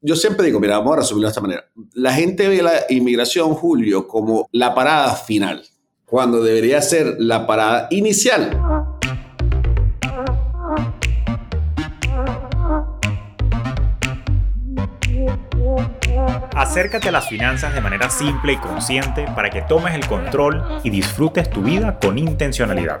yo siempre digo, mira, vamos a resumirlo de esta manera. La gente ve la inmigración, Julio, como la parada final, cuando debería ser la parada inicial. Acércate a las finanzas de manera simple y consciente para que tomes el control y disfrutes tu vida con intencionalidad.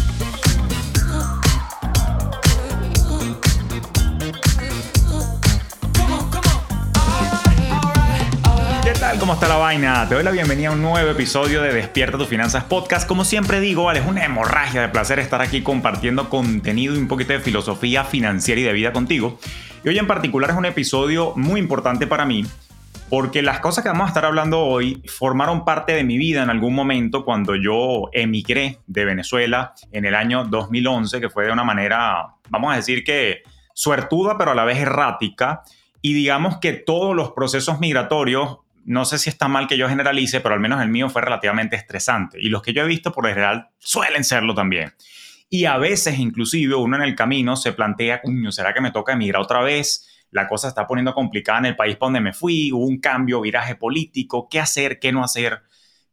¿Cómo está la vaina? Te doy la bienvenida a un nuevo episodio de Despierta tus Finanzas Podcast. Como siempre digo, es una hemorragia de placer estar aquí compartiendo contenido y un poquito de filosofía financiera y de vida contigo. Y hoy en particular es un episodio muy importante para mí porque las cosas que vamos a estar hablando hoy formaron parte de mi vida en algún momento cuando yo emigré de Venezuela en el año 2011, que fue de una manera, vamos a decir que suertuda, pero a la vez errática. Y digamos que todos los procesos migratorios no sé si está mal que yo generalice, pero al menos el mío fue relativamente estresante. Y los que yo he visto por lo general suelen serlo también. Y a veces inclusive uno en el camino se plantea, coño, ¿será que me toca emigrar otra vez? La cosa está poniendo complicada en el país para donde me fui, hubo un cambio, viraje político, ¿qué hacer, qué no hacer?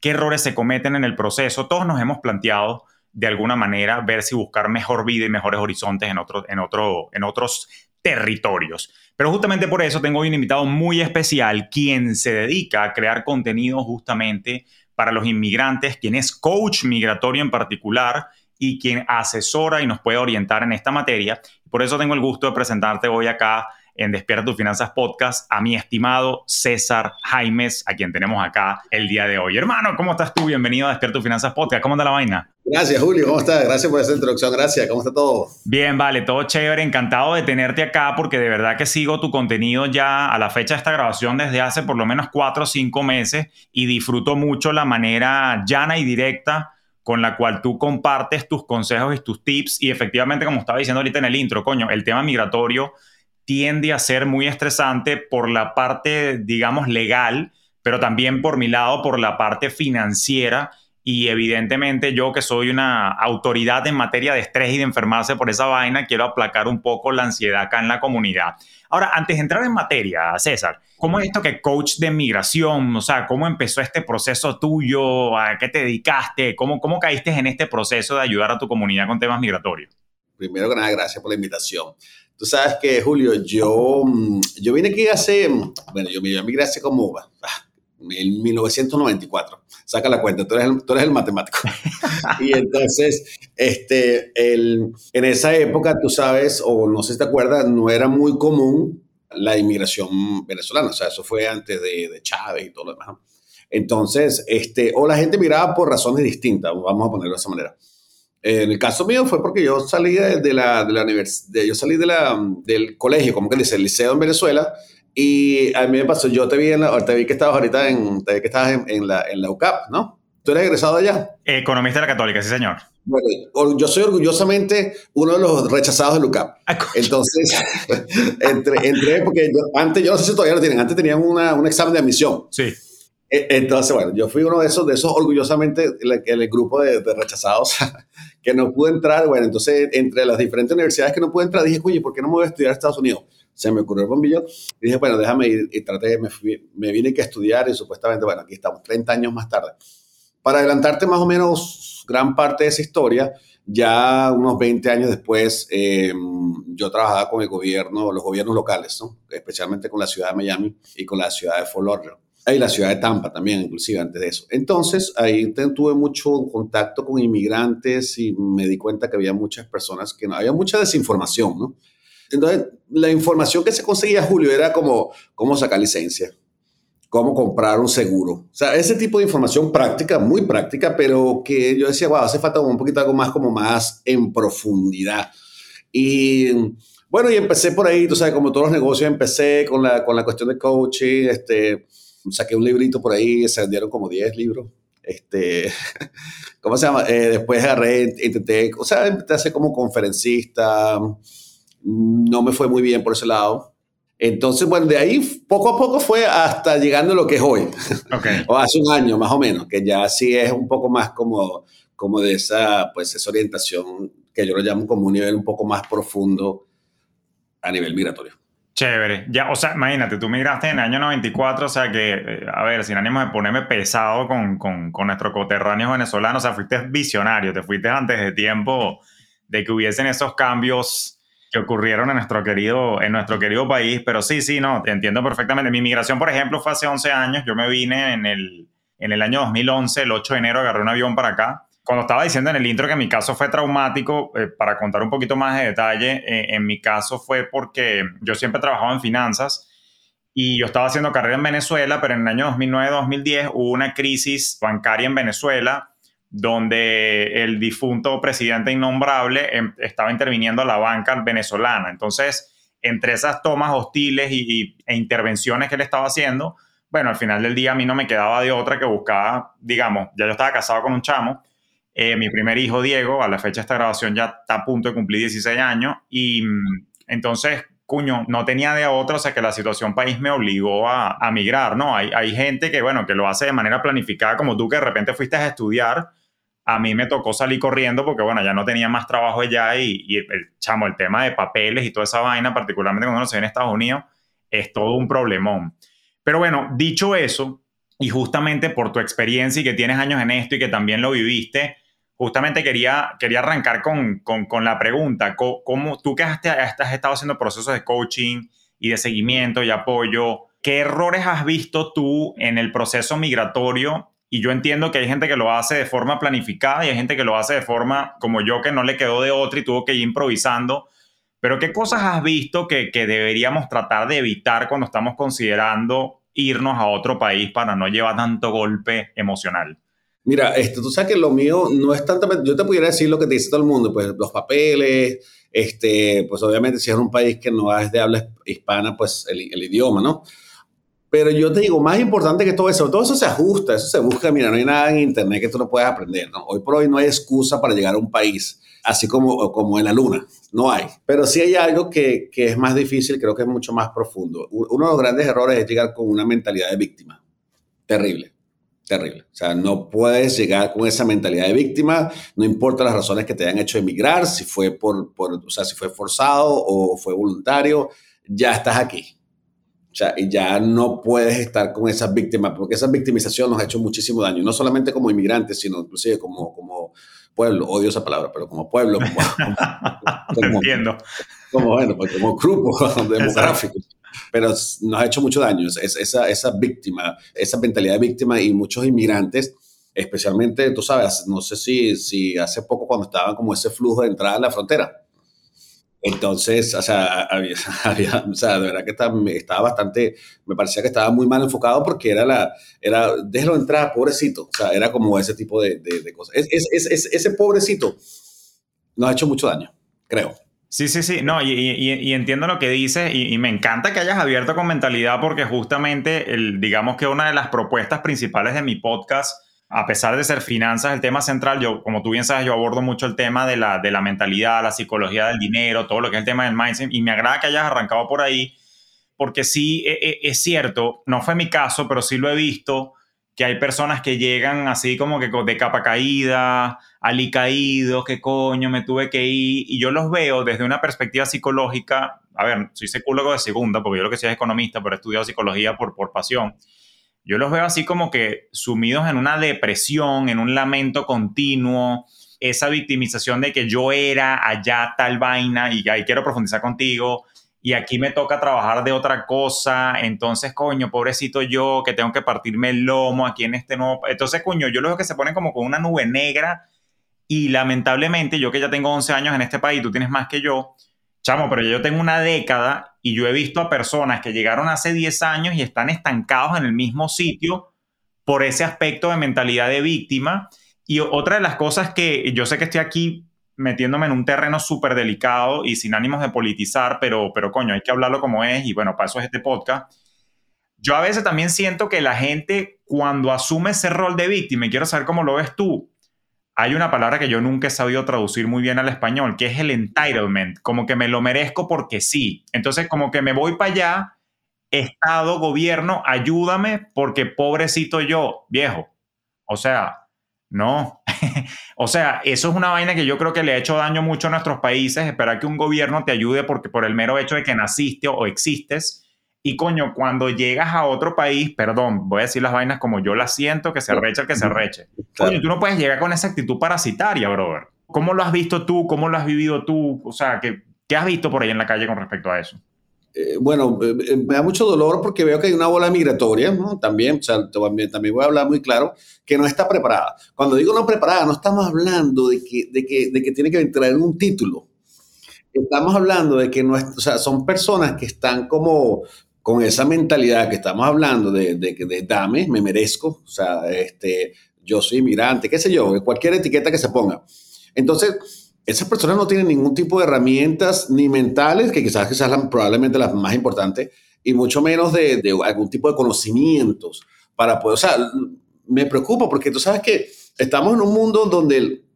¿Qué errores se cometen en el proceso? Todos nos hemos planteado de alguna manera ver si buscar mejor vida y mejores horizontes en, otro, en, otro, en otros territorios. Pero justamente por eso tengo hoy un invitado muy especial, quien se dedica a crear contenido justamente para los inmigrantes, quien es coach migratorio en particular y quien asesora y nos puede orientar en esta materia. Por eso tengo el gusto de presentarte hoy acá en Despierta tus Finanzas Podcast a mi estimado César Jaimes, a quien tenemos acá el día de hoy. Hermano, ¿cómo estás tú? Bienvenido a Despierta tus Finanzas Podcast. ¿Cómo anda la vaina? Gracias, Julio. ¿Cómo estás? Gracias por esa introducción. Gracias. ¿Cómo está todo? Bien, vale, todo chévere. Encantado de tenerte acá porque de verdad que sigo tu contenido ya a la fecha de esta grabación desde hace por lo menos cuatro o cinco meses y disfruto mucho la manera llana y directa con la cual tú compartes tus consejos y tus tips. Y efectivamente, como estaba diciendo ahorita en el intro, coño, el tema migratorio tiende a ser muy estresante por la parte, digamos, legal, pero también por mi lado, por la parte financiera. Y evidentemente yo que soy una autoridad en materia de estrés y de enfermarse por esa vaina, quiero aplacar un poco la ansiedad acá en la comunidad. Ahora, antes de entrar en materia, César, ¿cómo es esto que coach de migración? O sea, ¿cómo empezó este proceso tuyo? ¿A qué te dedicaste? ¿Cómo, cómo caíste en este proceso de ayudar a tu comunidad con temas migratorios? Primero que nada, gracias por la invitación. Tú sabes que, Julio, yo, mm, yo vine aquí hace, mm, bueno, yo me emigré hace como, ah, en 1994. Saca la cuenta, tú eres el, tú eres el matemático. y entonces, este, el, en esa época, tú sabes, o no sé si te acuerdas, no era muy común la inmigración venezolana. O sea, eso fue antes de, de Chávez y todo lo demás. Entonces, este, o la gente miraba por razones distintas, vamos a ponerlo de esa manera. En el caso mío fue porque yo salí de, la, de la universidad, yo salí de la, del colegio, como que dice, el liceo en Venezuela, y a mí me pasó, yo te vi, en te vi que estabas ahorita en, te vi que estabas en, la, en la UCAP, ¿no? ¿Tú eres egresado allá? Economista de la Católica, sí, señor. Bueno, yo soy orgullosamente uno de los rechazados de UCAP. Ah, Entonces, entre, entre, porque antes, yo no sé si todavía lo tienen, antes tenían una, un examen de admisión. Sí. E, entonces, bueno, yo fui uno de esos, de esos orgullosamente, el, el grupo de, de rechazados que no pude entrar. Bueno, entonces, entre las diferentes universidades que no pude entrar, dije, oye, ¿por qué no me voy a estudiar a Estados Unidos? Se me ocurrió el bombillo y dije, bueno, déjame ir. Y traté, me, me vine que estudiar y supuestamente, bueno, aquí estamos, 30 años más tarde. Para adelantarte más o menos gran parte de esa historia, ya unos 20 años después, eh, yo trabajaba con el gobierno, los gobiernos locales, ¿no? especialmente con la ciudad de Miami y con la ciudad de Fort Lauderdale y la ciudad de Tampa también, inclusive antes de eso. Entonces, ahí tuve mucho contacto con inmigrantes y me di cuenta que había muchas personas que no, había mucha desinformación, ¿no? Entonces, la información que se conseguía, Julio, era como cómo sacar licencia, cómo comprar un seguro. O sea, ese tipo de información práctica, muy práctica, pero que yo decía, wow, hace falta un poquito algo más, como más en profundidad. Y bueno, y empecé por ahí, tú sabes, como todos los negocios, empecé con la, con la cuestión de coaching, este, saqué un librito por ahí, se vendieron como 10 libros. Este, ¿Cómo se llama? Eh, después agarré, intenté, o sea, intenté hacer como conferencista, no me fue muy bien por ese lado. Entonces, bueno, de ahí poco a poco fue hasta llegando a lo que es hoy. Okay. o hace un año más o menos, que ya sí es un poco más como, como de esa, pues, esa orientación que yo lo llamo como un nivel un poco más profundo a nivel migratorio. Chévere. Ya, o sea, imagínate, tú migraste en el año 94, o sea que, eh, a ver, sin ánimo de ponerme pesado con, con, con nuestros coterráneos venezolanos, o sea, fuiste visionario, te fuiste antes de tiempo de que hubiesen esos cambios que ocurrieron en nuestro querido, en nuestro querido país, pero sí, sí, no, te entiendo perfectamente. Mi migración, por ejemplo, fue hace 11 años, yo me vine en el, en el año 2011, el 8 de enero, agarré un avión para acá cuando estaba diciendo en el intro que mi caso fue traumático, eh, para contar un poquito más de detalle, eh, en mi caso fue porque yo siempre he trabajado en finanzas y yo estaba haciendo carrera en Venezuela, pero en el año 2009-2010 hubo una crisis bancaria en Venezuela donde el difunto presidente innombrable em, estaba interviniendo a la banca venezolana. Entonces, entre esas tomas hostiles y, e intervenciones que él estaba haciendo, bueno, al final del día a mí no me quedaba de otra que buscaba, digamos, ya yo estaba casado con un chamo, eh, mi primer hijo, Diego, a la fecha de esta grabación ya está a punto de cumplir 16 años y mm, entonces, cuño, no tenía de otra, o sea que la situación país me obligó a, a migrar, ¿no? Hay, hay, gente que, bueno, que lo hace de manera planificada, como tú que de repente fuiste a estudiar. A mí me tocó salir corriendo porque, bueno, ya no tenía más trabajo allá y, y el, chamo, el tema de papeles y toda esa vaina, particularmente cuando uno se ve en Estados Unidos, es todo un problemón. Pero bueno, dicho eso, y justamente por tu experiencia y que tienes años en esto y que también lo viviste, justamente quería, quería arrancar con, con, la pregunta, ¿cómo, tú que has, has, estado haciendo procesos de coaching y de seguimiento y apoyo, qué errores has visto tú en el proceso migratorio? Y yo entiendo que hay gente que lo hace de forma planificada y hay gente que lo hace de forma como yo, que no le quedó de otra y tuvo que ir improvisando. Pero ¿qué cosas has visto que, que deberíamos tratar de evitar cuando estamos considerando irnos a otro país para no llevar tanto golpe emocional? Mira, esto, tú sabes que lo mío no es tanto, yo te pudiera decir lo que te dice todo el mundo, pues los papeles, este, pues obviamente si es un país que no es de habla hispana, pues el, el, idioma, ¿no? Pero yo te digo, más importante que todo eso, todo eso se ajusta, eso se busca, mira, no hay nada en internet que tú no puedas aprender. Hoy por hoy no hay excusa para llegar a un país, así como, como en la luna, no hay. Pero sí hay algo que, que es más difícil, creo que es mucho más profundo. Uno de los grandes errores es llegar con una mentalidad de víctima, terrible terrible. O sea, no puedes llegar con esa mentalidad de víctima, no importa las razones que te hayan hecho emigrar, si fue por, por o sea, si fue forzado o fue voluntario, ya estás aquí. Sea, y ya no puedes estar con esas víctimas, porque esa victimización nos ha hecho muchísimo daño, no solamente como inmigrantes, sino inclusive como, como pueblo, odio esa palabra, pero como pueblo, como, como, entiendo. Como, bueno, pues como grupo demográfico pero nos ha hecho mucho daño. Es, esa, esa víctima, esa mentalidad de víctima y muchos inmigrantes, especialmente, tú sabes, no sé si, si hace poco cuando estaban como ese flujo de entrada a la frontera. Entonces, o sea, había, o sea, de verdad que estaba, bastante, me parecía que estaba muy mal enfocado porque era la, era, déjelo entrar, pobrecito. O sea, era como ese tipo de, de, cosas. Es, es, es, ese pobrecito nos ha hecho mucho daño, creo. Sí, sí, sí, no, y, y, entiendo lo que dices y, me encanta que hayas abierto con mentalidad porque justamente, el, digamos que una de las propuestas principales de mi podcast, a pesar de ser finanzas, el tema central, yo, como tú bien sabes, yo abordo mucho el tema de la, de la mentalidad, la psicología del dinero, todo lo que es el tema del mindset y me agrada que hayas arrancado por ahí porque sí, e, e, es cierto, no fue mi caso, pero sí lo he visto que hay personas que llegan así como que de capa caída, caído, qué coño, me tuve que ir, y yo los veo desde una perspectiva psicológica, a ver, soy psicólogo de segunda, porque yo lo que soy es economista, pero he estudiado psicología por, por pasión, yo los veo así como que sumidos en una depresión, en un lamento continuo, esa victimización de que yo era allá tal vaina y ahí quiero profundizar contigo, y aquí me toca trabajar de otra cosa, entonces, coño, pobrecito yo, que tengo que partirme el lomo aquí en este nuevo... Entonces, coño, yo lo veo que se pone como con una nube negra y lamentablemente, yo que ya tengo 11 años en este país, tú tienes más que yo, chamo, pero yo tengo una década y yo he visto a personas que llegaron hace 10 años y están estancados en el mismo sitio por ese aspecto de mentalidad de víctima. Y otra de las cosas que yo sé que estoy aquí metiéndome en un terreno súper delicado y sin ánimos de politizar, pero, pero coño, hay que hablarlo como es y bueno, para eso es este podcast. Yo a veces también siento que la gente cuando asume ese rol de víctima, y quiero saber cómo lo ves tú, hay una palabra que yo nunca he sabido traducir muy bien al español, que es el entitlement, como que me lo merezco porque sí. Entonces como que me voy para allá Estado, gobierno, ayúdame porque pobrecito yo, viejo. O sea, no. o sea, eso es una vaina que yo creo que le ha hecho daño mucho a nuestros países, esperar que un gobierno te ayude porque por el mero hecho de que naciste o existes. Y coño, cuando llegas a otro país, perdón, voy a decir las vainas como yo las siento, que se recha el que se reche. Coño, tú no puedes llegar con esa actitud parasitaria, brother. ¿Cómo lo has visto tú? ¿Cómo lo has vivido tú? O sea, ¿qué, qué has visto por ahí en la calle con respecto a eso? Eh, bueno, eh, eh, me da mucho dolor porque veo que hay una bola migratoria, ¿no? También, o sea, también, también, voy a hablar muy claro, que no está preparada. Cuando digo no preparada, no estamos hablando de que, de que, de que tiene que entrar en un título. Estamos hablando de que no es, o sea, son personas que están como con esa mentalidad que estamos hablando de, de, de dame, me merezco, o sea, este, yo soy inmigrante, qué sé yo, cualquier etiqueta que se ponga. Entonces, esas personas no tienen ningún tipo de herramientas ni mentales, que quizás, sean probablemente las más importantes, y mucho menos de, algún tipo de conocimientos para poder, o sea, me preocupa porque tú sabes que estamos en un mundo donde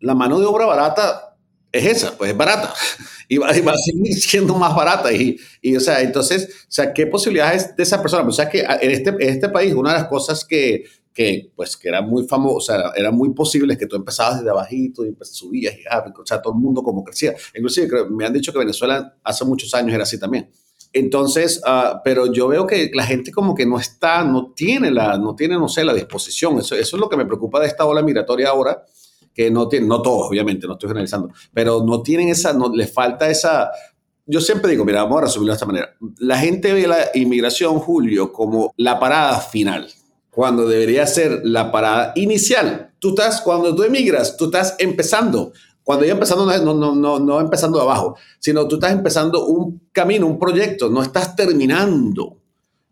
la mano de obra barata es esa, pues es barata y va, a seguir siendo más barata. Y, y, o sea, entonces, o sea, ¿qué posibilidades de esa persona? Pues, o sea, que en este, en este país, una de las cosas que, que, pues, que era muy famoso, o sea, era muy posible que tú empezabas desde abajito y pues, subías y ah, o sea, todo el mundo como crecía. Inclusive me han dicho que Venezuela hace muchos años era así también. Entonces, uh, pero yo veo que la gente como que no está, no tiene la, no tiene, no sé, la disposición. Eso, eso es lo que me preocupa de esta ola migratoria ahora, que no tienen, no todos, obviamente, no estoy generalizando, pero no tienen esa, no, les falta esa, yo siempre digo, mira, vamos a resumirlo de esta manera. La gente ve la inmigración, Julio, como la parada final cuando debería ser la parada inicial. Tú estás, cuando tú emigras, tú estás empezando. Cuando yo empezando, no, no, no, no empezando de abajo, sino tú estás empezando un camino, un proyecto, no estás terminando.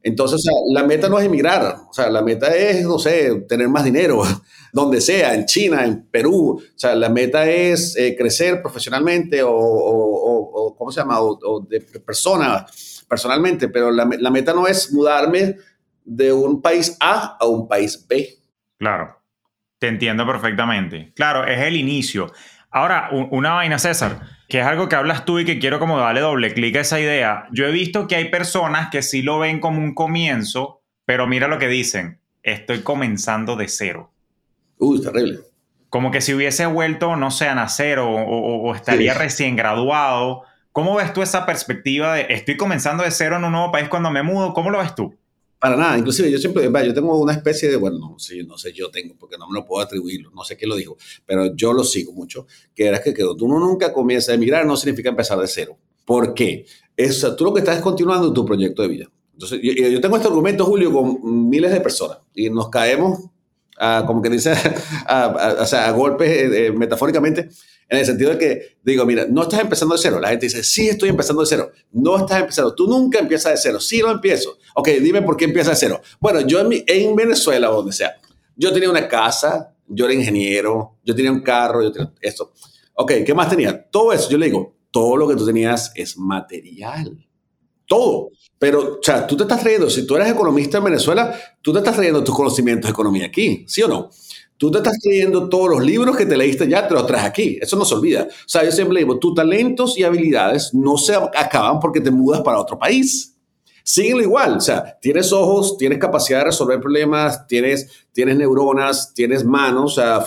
Entonces, o sea, la meta no es emigrar, o sea, la meta es, no sé, tener más dinero, donde sea, en China, en Perú. O sea, la meta es eh, crecer profesionalmente o, o, o, ¿cómo se llama? O, de persona, personalmente, pero la, la meta no es mudarme de un país A a un país B. Claro, te entiendo perfectamente. Claro, es el inicio. Ahora, una vaina, César, que es algo que hablas tú y que quiero como darle doble clic a esa idea. Yo he visto que hay personas que sí lo ven como un comienzo, pero mira lo que dicen, estoy comenzando de cero. Uy, terrible. Como que si hubiese vuelto, no sé, a nacer o, estaría recién graduado. ¿Cómo ves tú esa perspectiva de estoy comenzando de cero en un nuevo país cuando me mudo? ¿Cómo lo ves tú? Para nada, inclusive yo siempre, yo tengo una especie de, bueno, no, sí, no sé, yo tengo, porque no me lo puedo atribuir, no sé quién lo dijo, pero yo lo sigo mucho, que era que quedó, tú nunca comienzas a emigrar, no significa empezar de cero. ¿Por qué? Es, tú lo que estás es continuando tu proyecto de vida. Entonces, yo, yo tengo este argumento, Julio, con miles de personas y nos caemos, como que dice, a, o sea, a golpes eh, eh, metafóricamente, en el sentido de que digo, mira, no estás empezando de cero. La gente dice, sí, estoy empezando de cero. No estás empezando. Tú nunca empiezas de cero. Sí, lo empiezo. Ok, dime por qué empiezas de cero. Bueno, yo en, en Venezuela o donde sea, yo tenía una casa, yo era ingeniero, yo tenía un carro, yo tenía esto. Ok, ¿qué más tenía? Todo eso. Yo le digo, todo lo que tú tenías es material. Todo. Pero, o sea, tú te estás trayendo, si tú eres economista en Venezuela, tú te estás trayendo tus conocimientos de economía aquí, ¿sí o no? Tú te estás trayendo todos los libros que te leíste ya, te los traes aquí. Eso no se olvida. O sea, yo siempre digo, tus talentos y habilidades no se acaban porque te mudas para otro país. Síguelo igual. O sea, tienes ojos, tienes capacidad de resolver problemas, tienes, tienes neuronas, tienes manos, o sea,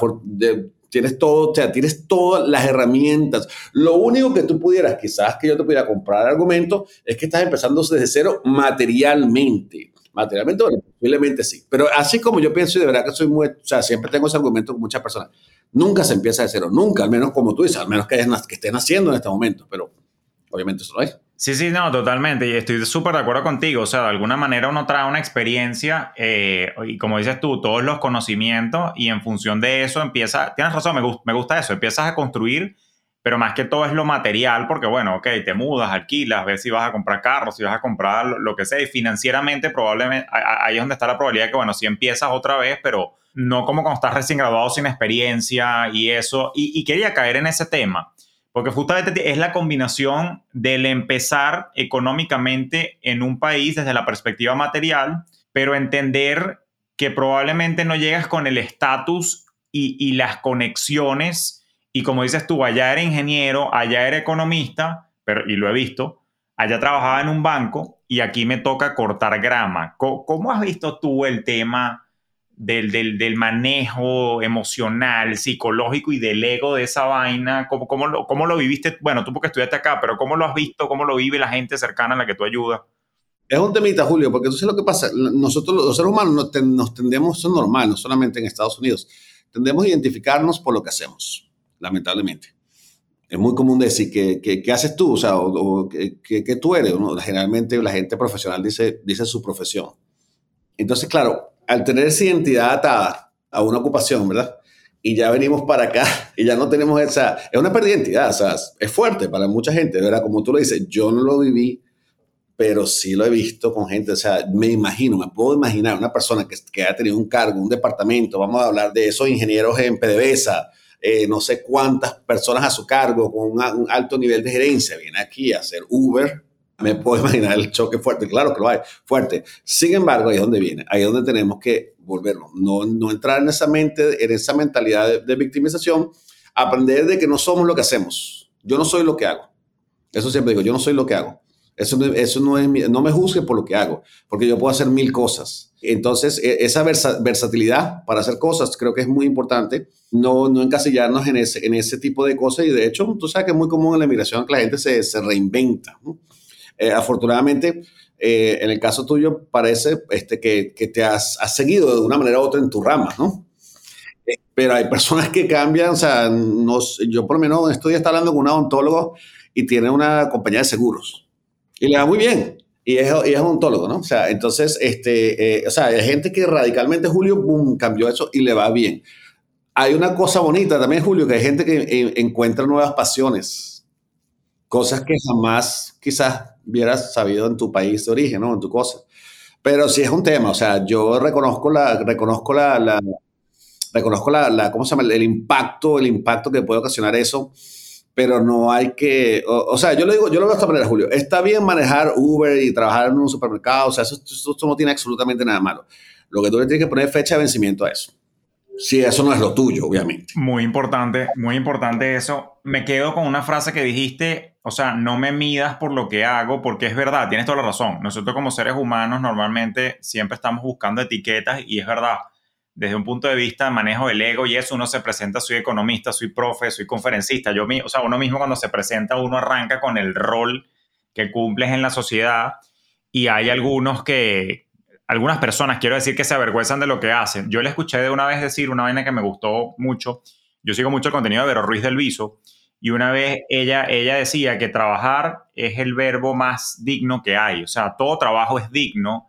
tienes todo, o sea, tienes todas las herramientas. Lo único que tú pudieras, quizás que yo te pudiera comprar argumento, es que estás empezando desde cero materialmente. Materialmente, bueno, posiblemente sí. Pero así como yo pienso y de verdad que soy muy, o sea, siempre tengo ese argumento con muchas personas, nunca se empieza de cero, nunca, al menos como tú dices, al menos que, que estén haciendo en este momento, pero obviamente eso no es. Sí, sí, no, totalmente. Y estoy súper de acuerdo contigo. O sea, de alguna manera uno trae una experiencia eh, y como dices tú, todos los conocimientos y en función de eso empieza, tienes razón, me, me gusta eso, empiezas a construir pero más que todo es lo material, porque bueno, ok, te mudas, alquilas, ves si vas a comprar carros, si vas a comprar lo que sea, y financieramente probablemente ahí es donde está la probabilidad de que, bueno, si empiezas otra vez, pero no como cuando estás recién graduado sin experiencia y eso, y, quería caer en ese tema, porque justamente es la combinación del empezar económicamente en un país desde la perspectiva material, pero entender que probablemente no llegas con el estatus y, y las conexiones y como dices tú, allá era ingeniero, allá era economista, pero, y lo he visto, allá trabajaba en un banco y aquí me toca cortar grama. ¿Cómo, has visto tú el tema del, del, manejo emocional, psicológico y del ego de esa vaina? ¿Cómo, cómo, lo, ¿Cómo lo viviste? Bueno, tú porque estudiaste acá, pero ¿cómo lo has visto? ¿Cómo lo vive la gente cercana a la que tú ayudas? Es un temita, Julio, porque sabes lo que pasa. Nosotros, los seres humanos, nos, tendemos, eso es normal, no solamente en Estados Unidos, tendemos a identificarnos por lo que hacemos, lamentablemente es muy común decir, ¿qué, qué, haces tú? O sea, o, ¿qué, tú eres? Generalmente la gente profesional dice, dice su profesión. Entonces, claro, al tener esa identidad atada a una ocupación, ¿verdad? Y ya venimos para acá y ya no tenemos esa... Es una pérdida de identidad, o sea, es fuerte para mucha gente, ¿verdad? Como tú lo dices, yo no lo viví, pero sí lo he visto con gente, o sea, me imagino, me puedo imaginar una persona que, que ha tenido un cargo, un departamento, vamos a hablar de esos ingenieros en PDVSA, eh, no sé cuántas personas a su cargo con un alto nivel de gerencia, viene aquí a hacer Uber, me puedo imaginar el choque fuerte, claro que lo hay, fuerte. Sin embargo, ahí es donde viene, ahí es donde tenemos que volvernos, no, no entrar en esa mente, en esa mentalidad de, victimización, aprender de que no somos lo que hacemos. Yo no soy lo que hago. Eso siempre digo, yo no soy lo que hago. Eso, eso no, es, no me juzgue por lo que hago, porque yo puedo hacer mil cosas. Entonces, e, esa versatilidad para hacer cosas creo que es muy importante. No, no encasillarnos en ese, en ese tipo de cosas. Y de hecho, tú sabes que es muy común en la inmigración que la gente se, se reinventa. Eh, afortunadamente, eh, en el caso tuyo, parece este, que, que te has, seguido de una manera u otra en tu rama, ¿no? Eh, pero hay personas que cambian, o sea, yo por lo menos estoy hablando con un odontólogo y tiene una compañía de seguros y le va muy bien. Y es, y es ontólogo, ¿no? O sea, entonces, este, eh, o sea, hay gente que radicalmente, Julio, boom, cambió eso y le va bien. Hay una cosa bonita también, Julio, que hay gente que encuentra nuevas pasiones, cosas que jamás quizás hubieras sabido en tu país de origen, ¿no? En tu cosa. Pero sí es un tema, o sea, yo reconozco la, reconozco la, la reconozco la, la, ¿cómo se llama? El impacto, el impacto que puede ocasionar eso pero no hay que, o, sea, yo lo digo, yo lo veo de esta manera, Julio, está bien manejar Uber y trabajar en un supermercado, o sea, eso, no tiene absolutamente nada malo. Lo que tú le tienes que poner es fecha de vencimiento a eso. Si eso no es lo tuyo, obviamente. Muy importante, muy importante eso. Me quedo con una frase que dijiste, o sea, no me midas por lo que hago, porque es verdad, tienes toda la razón. Nosotros como seres humanos normalmente siempre estamos buscando etiquetas y es verdad desde un punto de vista manejo del ego y eso, uno se presenta, soy economista, soy profe, soy conferencista. Yo, o sea, uno mismo cuando se presenta, uno arranca con el rol que cumples en la sociedad y hay algunos que, algunas personas, quiero decir, que se avergüenzan de lo que hacen. Yo le escuché de una vez decir una vaina que me gustó mucho. Yo sigo mucho el contenido de Vero Ruiz del Viso y una vez ella, ella decía que trabajar es el verbo más digno que hay. O sea, todo trabajo es digno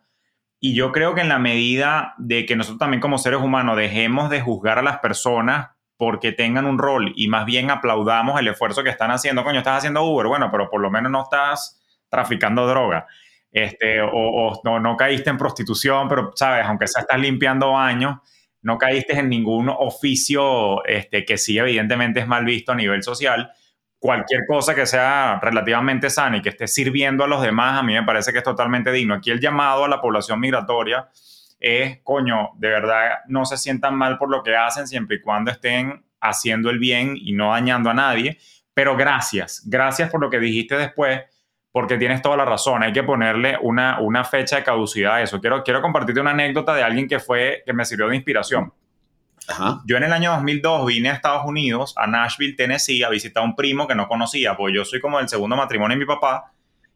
y yo creo que en la medida de que nosotros también como seres humanos dejemos de juzgar a las personas porque tengan un rol y más bien aplaudamos el esfuerzo que están haciendo, coño, estás haciendo Uber, bueno, pero por lo menos no estás traficando droga. Este, o, no, no, caíste en prostitución, pero, ¿sabes? Aunque sea estás limpiando baños, no caíste en ningún oficio este, que sí, evidentemente es mal visto a nivel social cualquier cosa que sea relativamente sana y que esté sirviendo a los demás, a mí me parece que es totalmente digno. Aquí el llamado a la población migratoria es, coño, de verdad no se sientan mal por lo que hacen siempre y cuando estén haciendo el bien y no dañando a nadie. Pero gracias, gracias por lo que dijiste después, porque tienes toda la razón. Hay que ponerle una, una fecha de caducidad a eso. Quiero, quiero compartirte una anécdota de alguien que fue, que me sirvió de inspiración. Yo en el año 2002 vine a Estados Unidos, a Nashville, Tennessee, a visitar a un primo que no conocía, porque yo soy como el segundo matrimonio de mi papá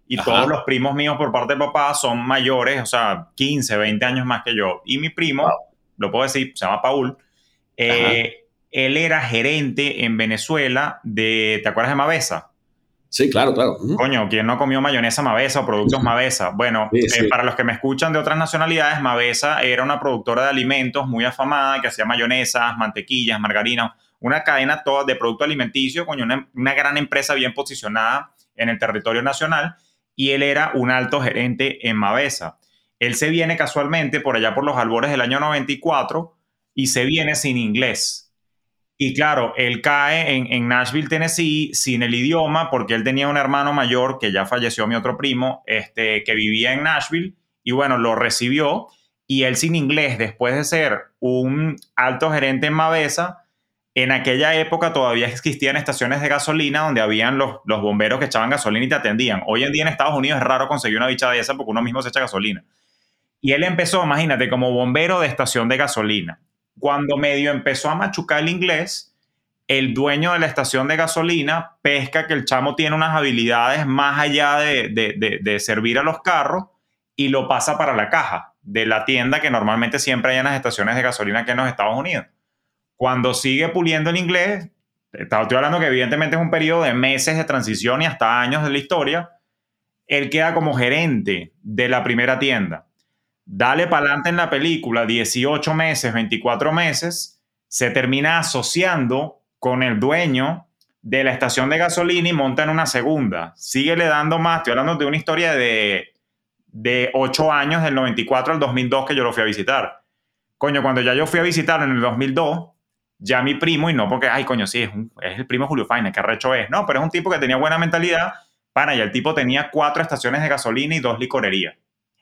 y todos los primos míos por parte de papá son mayores, o sea, 15, 20 años más que yo. Y mi primo, lo puedo decir, se llama Paul, eh, él era gerente en Venezuela de, ¿te acuerdas de Mavesa? Sí, claro, claro. Coño, ¿quién no comió mayonesa Mavesa o productos Mavesa? Bueno, eh, para los que me escuchan de otras nacionalidades, Mavesa era una productora de alimentos muy afamada que hacía mayonesas, mantequillas, margarina, una cadena toda de producto alimenticio, coño, una, una gran empresa bien posicionada en el territorio nacional y él era un alto gerente en Mavesa. Él se viene casualmente por allá por los albores del año 94 y se viene sin inglés y claro, él cae en, Nashville, Tennessee, sin el idioma, porque él tenía un hermano mayor, que ya falleció mi otro primo, este, que vivía en Nashville, y bueno, lo recibió, y él sin inglés, después de ser un alto gerente en Mavesa, en aquella época todavía existían estaciones de gasolina donde habían los, los bomberos que echaban gasolina y te atendían. Hoy en día en Estados Unidos es raro conseguir una bicha de esa porque uno mismo se echa gasolina. Y él empezó, imagínate, como bombero de estación de gasolina. Cuando medio empezó a machucar el inglés, el dueño de la estación de gasolina pesca que el chamo tiene unas habilidades más allá de, de, de, servir a los carros y lo pasa para la caja de la tienda que normalmente siempre hay en las estaciones de gasolina aquí en los Estados Unidos. Cuando sigue puliendo el inglés, estoy hablando que evidentemente es un periodo de meses de transición y hasta años de la historia, él queda como gerente de la primera tienda. Dale para adelante en la película, 18 meses, 24 meses, se termina asociando con el dueño de la estación de gasolina y monta en una segunda. Sigue le dando más, estoy hablando de una historia de, de 8 años, del 94 al 2002 que yo lo fui a visitar. Coño, cuando ya yo fui a visitar en el 2002, ya mi primo, y no porque, ay, coño, sí, es, es el primo Julio Faina, que arrecho es, no, pero es un tipo que tenía buena mentalidad, para, y el tipo tenía cuatro estaciones de gasolina y dos licorerías.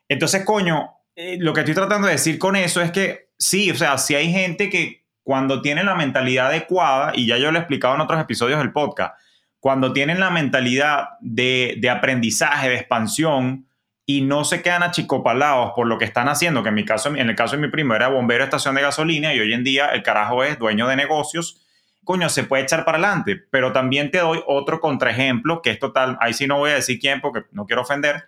Entonces, coño, eh, lo que estoy tratando de decir con eso es que sí, o sea, si hay gente que cuando tiene la mentalidad adecuada, y ya yo lo he explicado en otros episodios del podcast, cuando tienen la mentalidad de, de aprendizaje, de expansión, y no se quedan achicopalados por lo que están haciendo, que en mi caso, en el caso de mi primo era bombero de estación de gasolina y hoy en día el carajo es dueño de negocios, coño, se puede echar para adelante, pero también te doy otro contraejemplo que es total, ahí sí no voy a decir quién porque no quiero ofender,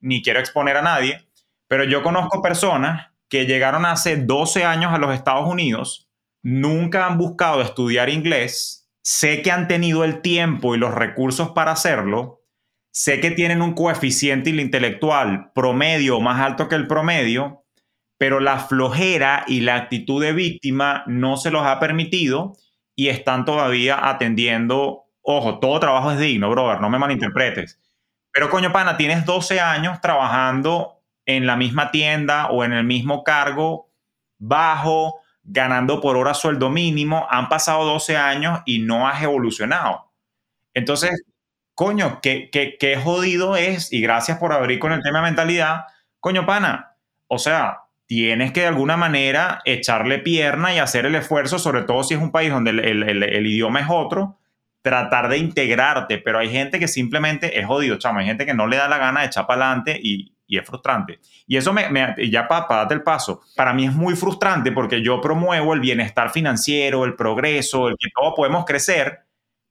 ni quiero exponer a nadie, pero yo conozco personas que llegaron hace 12 años a los Estados Unidos, nunca han buscado estudiar inglés, sé que han tenido el tiempo y los recursos para hacerlo, sé que tienen un coeficiente intelectual promedio más alto que el promedio, pero la flojera y la actitud de víctima no se los ha permitido y están todavía atendiendo. Ojo, todo trabajo es digno, brother, no me malinterpretes. Pero coño, pana, tienes 12 años trabajando en la misma tienda o en el mismo cargo bajo, ganando por hora sueldo mínimo, han pasado 12 años y no has evolucionado. Entonces, coño, qué, qué, jodido es, y gracias por abrir con el tema mentalidad, coño, pana, o sea, tienes que de alguna manera echarle pierna y hacer el esfuerzo, sobre todo si es un país donde el, idioma es otro, tratar de integrarte, pero hay gente que simplemente es jodido, chamo, hay gente que no le da la gana de echar para adelante y, es frustrante. Y eso me, ya para darte el paso, para mí es muy frustrante porque yo promuevo el bienestar financiero, el progreso, el que todos podemos crecer,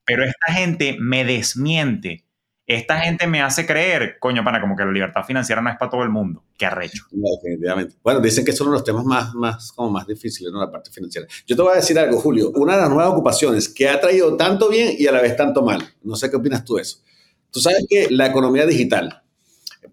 pero esta gente me desmiente. Esta gente me hace creer, coño, pana, como que la libertad financiera no es para todo el mundo. Qué arrecho. definitivamente. Bueno, dicen que son los temas más, más, como más difíciles, ¿no? La parte financiera. Yo te voy a decir algo, Julio. Una de las nuevas ocupaciones que ha traído tanto bien y a la vez tanto mal. No sé qué opinas tú de eso. Tú sabes que la economía digital,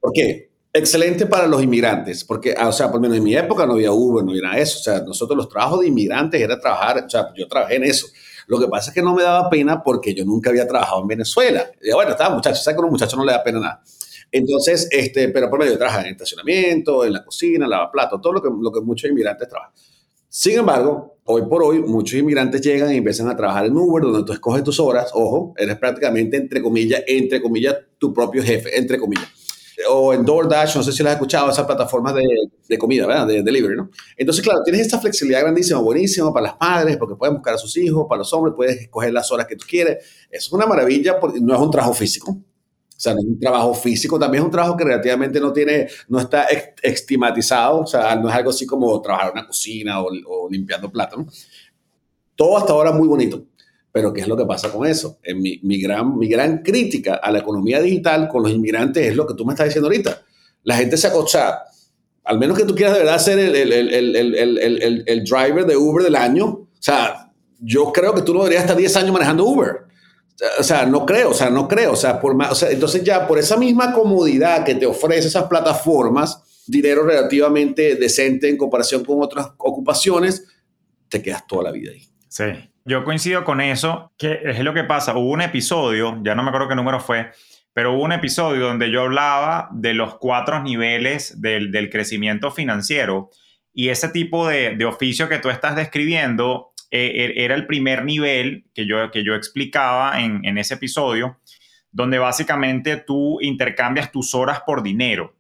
¿por qué? Excelente para los inmigrantes, porque, ah, o sea, por lo menos en mi época no había Uber, no de eso. O sea, nosotros los trabajos de inmigrantes era trabajar, o sea, yo trabajé en eso lo que pasa es que no me daba pena porque yo nunca había trabajado en Venezuela. Y bueno, estaba muchacho, ¿sabes que a un muchacho no le da pena nada? Entonces, este, pero por medio trabajar en estacionamiento, en la cocina, lavaplatos, todo lo que, lo que muchos inmigrantes trabajan. Sin embargo, hoy por hoy, muchos inmigrantes llegan y empiezan a trabajar en Uber, donde tú escoges tus horas. Ojo, eres prácticamente, entre comillas, entre comillas, tu propio jefe, entre comillas o en DoorDash, no sé si las has escuchado, esas plataformas de, de, comida, ¿verdad? De delivery, ¿no? Entonces, claro, tienes esta flexibilidad grandísima, buenísima para las madres, porque pueden buscar a sus hijos, para los hombres, puedes escoger las horas que tú quieres. Es una maravilla, porque no es un trabajo físico. O sea, no es un trabajo físico, también es un trabajo que relativamente no tiene, no está estigmatizado, o sea, no es algo así como trabajar en una cocina o, o limpiando platos, ¿no? Todo hasta ahora muy bonito. Pero ¿qué es lo que pasa con eso? En mi, mi, gran, mi gran crítica a la economía digital con los inmigrantes es lo que tú me estás diciendo ahorita. La gente se acocha, al menos que tú quieras de verdad ser el, el, el, el, driver de Uber del año. O sea, yo creo que tú no deberías estar 10 años manejando Uber. O sea, no creo, o sea, no creo. O sea, por más, o sea, entonces ya por esa misma comodidad que te ofrece esas plataformas, dinero relativamente decente en comparación con otras ocupaciones, te quedas toda la vida ahí. Sí. Yo coincido con eso, que es lo que pasa. Hubo un episodio, ya no me acuerdo qué número fue, pero hubo un episodio donde yo hablaba de los cuatro niveles del, del crecimiento financiero y ese tipo de, de, oficio que tú estás describiendo eh, er, era el primer nivel que yo, que yo explicaba en, en ese episodio, donde básicamente tú intercambias tus horas por dinero.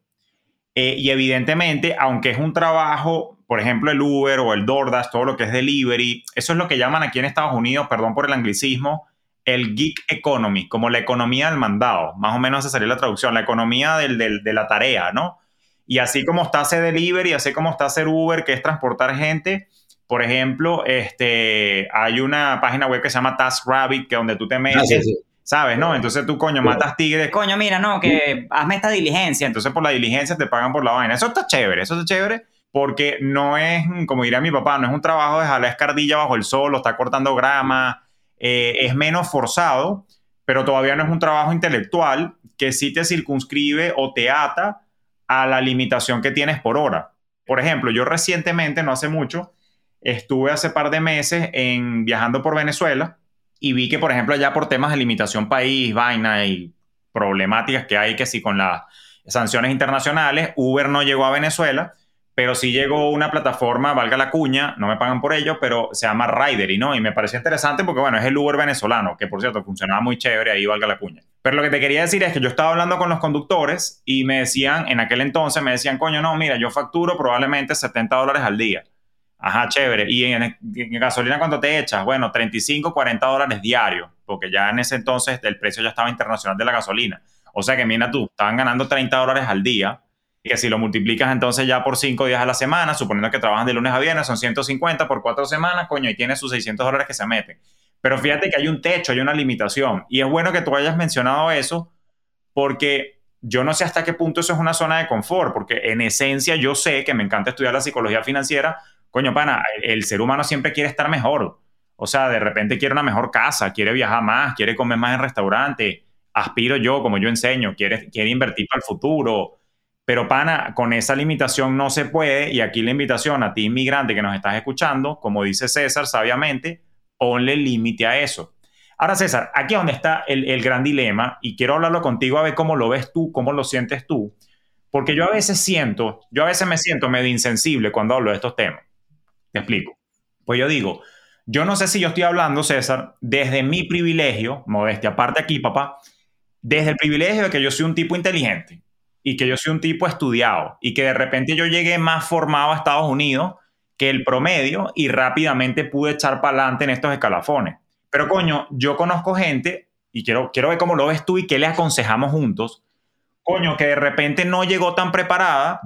Eh, y evidentemente, aunque es un trabajo por ejemplo, el Uber o el DoorDash, todo lo que es delivery, eso es lo que llaman aquí en Estados Unidos, perdón por el anglicismo, el gig economy, como la economía del mandado, más o menos esa sería la traducción, la economía del, de la tarea, ¿no? Y así como está hacer delivery, así como está hacer Uber, que es transportar gente, por ejemplo, este, hay una página web que se llama TaskRabbit, que donde tú te metes, ah, ¿sabes? ¿No? Entonces tú, coño, matas tigres, coño, mira, no, que hazme esta diligencia, entonces por la diligencia te pagan por la vaina. Eso está chévere, eso está chévere porque no es, como diría mi papá, no es un trabajo de jalar escardilla bajo el sol está cortando grama, eh, es menos forzado, pero todavía no es un trabajo intelectual que sí te circunscribe o te ata a la limitación que tienes por hora. Por ejemplo, yo recientemente, no hace mucho, estuve hace par de meses en, viajando por Venezuela y vi que, por ejemplo, allá por temas de limitación país, vaina y problemáticas que hay que sí con las sanciones internacionales, Uber no llegó a Venezuela pero sí llegó una plataforma, valga la cuña, no me pagan por ello, pero se llama Ridery, ¿no? Y me pareció interesante porque, bueno, es el Uber venezolano, que por cierto funcionaba muy chévere, ahí valga la cuña. Pero lo que te quería decir es que yo estaba hablando con los conductores y me decían, en aquel entonces me decían, coño, no, mira, yo facturo probablemente 70 dólares al día. Ajá, chévere. ¿Y en, gasolina cuánto te echas? Bueno, 35, 40 dólares diarios, porque ya en ese entonces el precio ya estaba internacional de la gasolina. O sea que mira tú, estaban ganando 30 dólares al día y que si lo multiplicas entonces ya por cinco días a la semana, suponiendo que trabajan de lunes a viernes, son 150 por cuatro semanas, coño, y tienes sus 600 dólares que se meten. Pero fíjate que hay un techo, hay una limitación. Y es bueno que tú hayas mencionado eso porque yo no sé hasta qué punto eso es una zona de confort, porque en esencia yo sé que me encanta estudiar la psicología financiera. Coño, pana, el ser humano siempre quiere estar mejor. O sea, de repente quiere una mejor casa, quiere viajar más, quiere comer más en restaurante. Aspiro yo, como yo enseño, quiere, quiere invertir para el futuro pero pana, con esa limitación no se puede y aquí la invitación a ti inmigrante que nos estás escuchando, como dice César sabiamente, ponle límite a eso. Ahora César, aquí es donde está el, el gran dilema y quiero hablarlo contigo a ver cómo lo ves tú, cómo lo sientes tú, porque yo a veces siento, yo a veces me siento medio insensible cuando hablo de estos temas. Te explico. Pues yo digo, yo no sé si yo estoy hablando, César, desde mi privilegio, modestia aparte aquí, papá, desde el privilegio de que yo soy un tipo inteligente y que yo soy un tipo estudiado y que de repente yo llegué más formado a Estados Unidos que el promedio y rápidamente pude echar para adelante en estos escalafones. Pero coño, yo conozco gente y quiero, quiero ver cómo lo ves tú y qué le aconsejamos juntos. Coño, que de repente no llegó tan preparada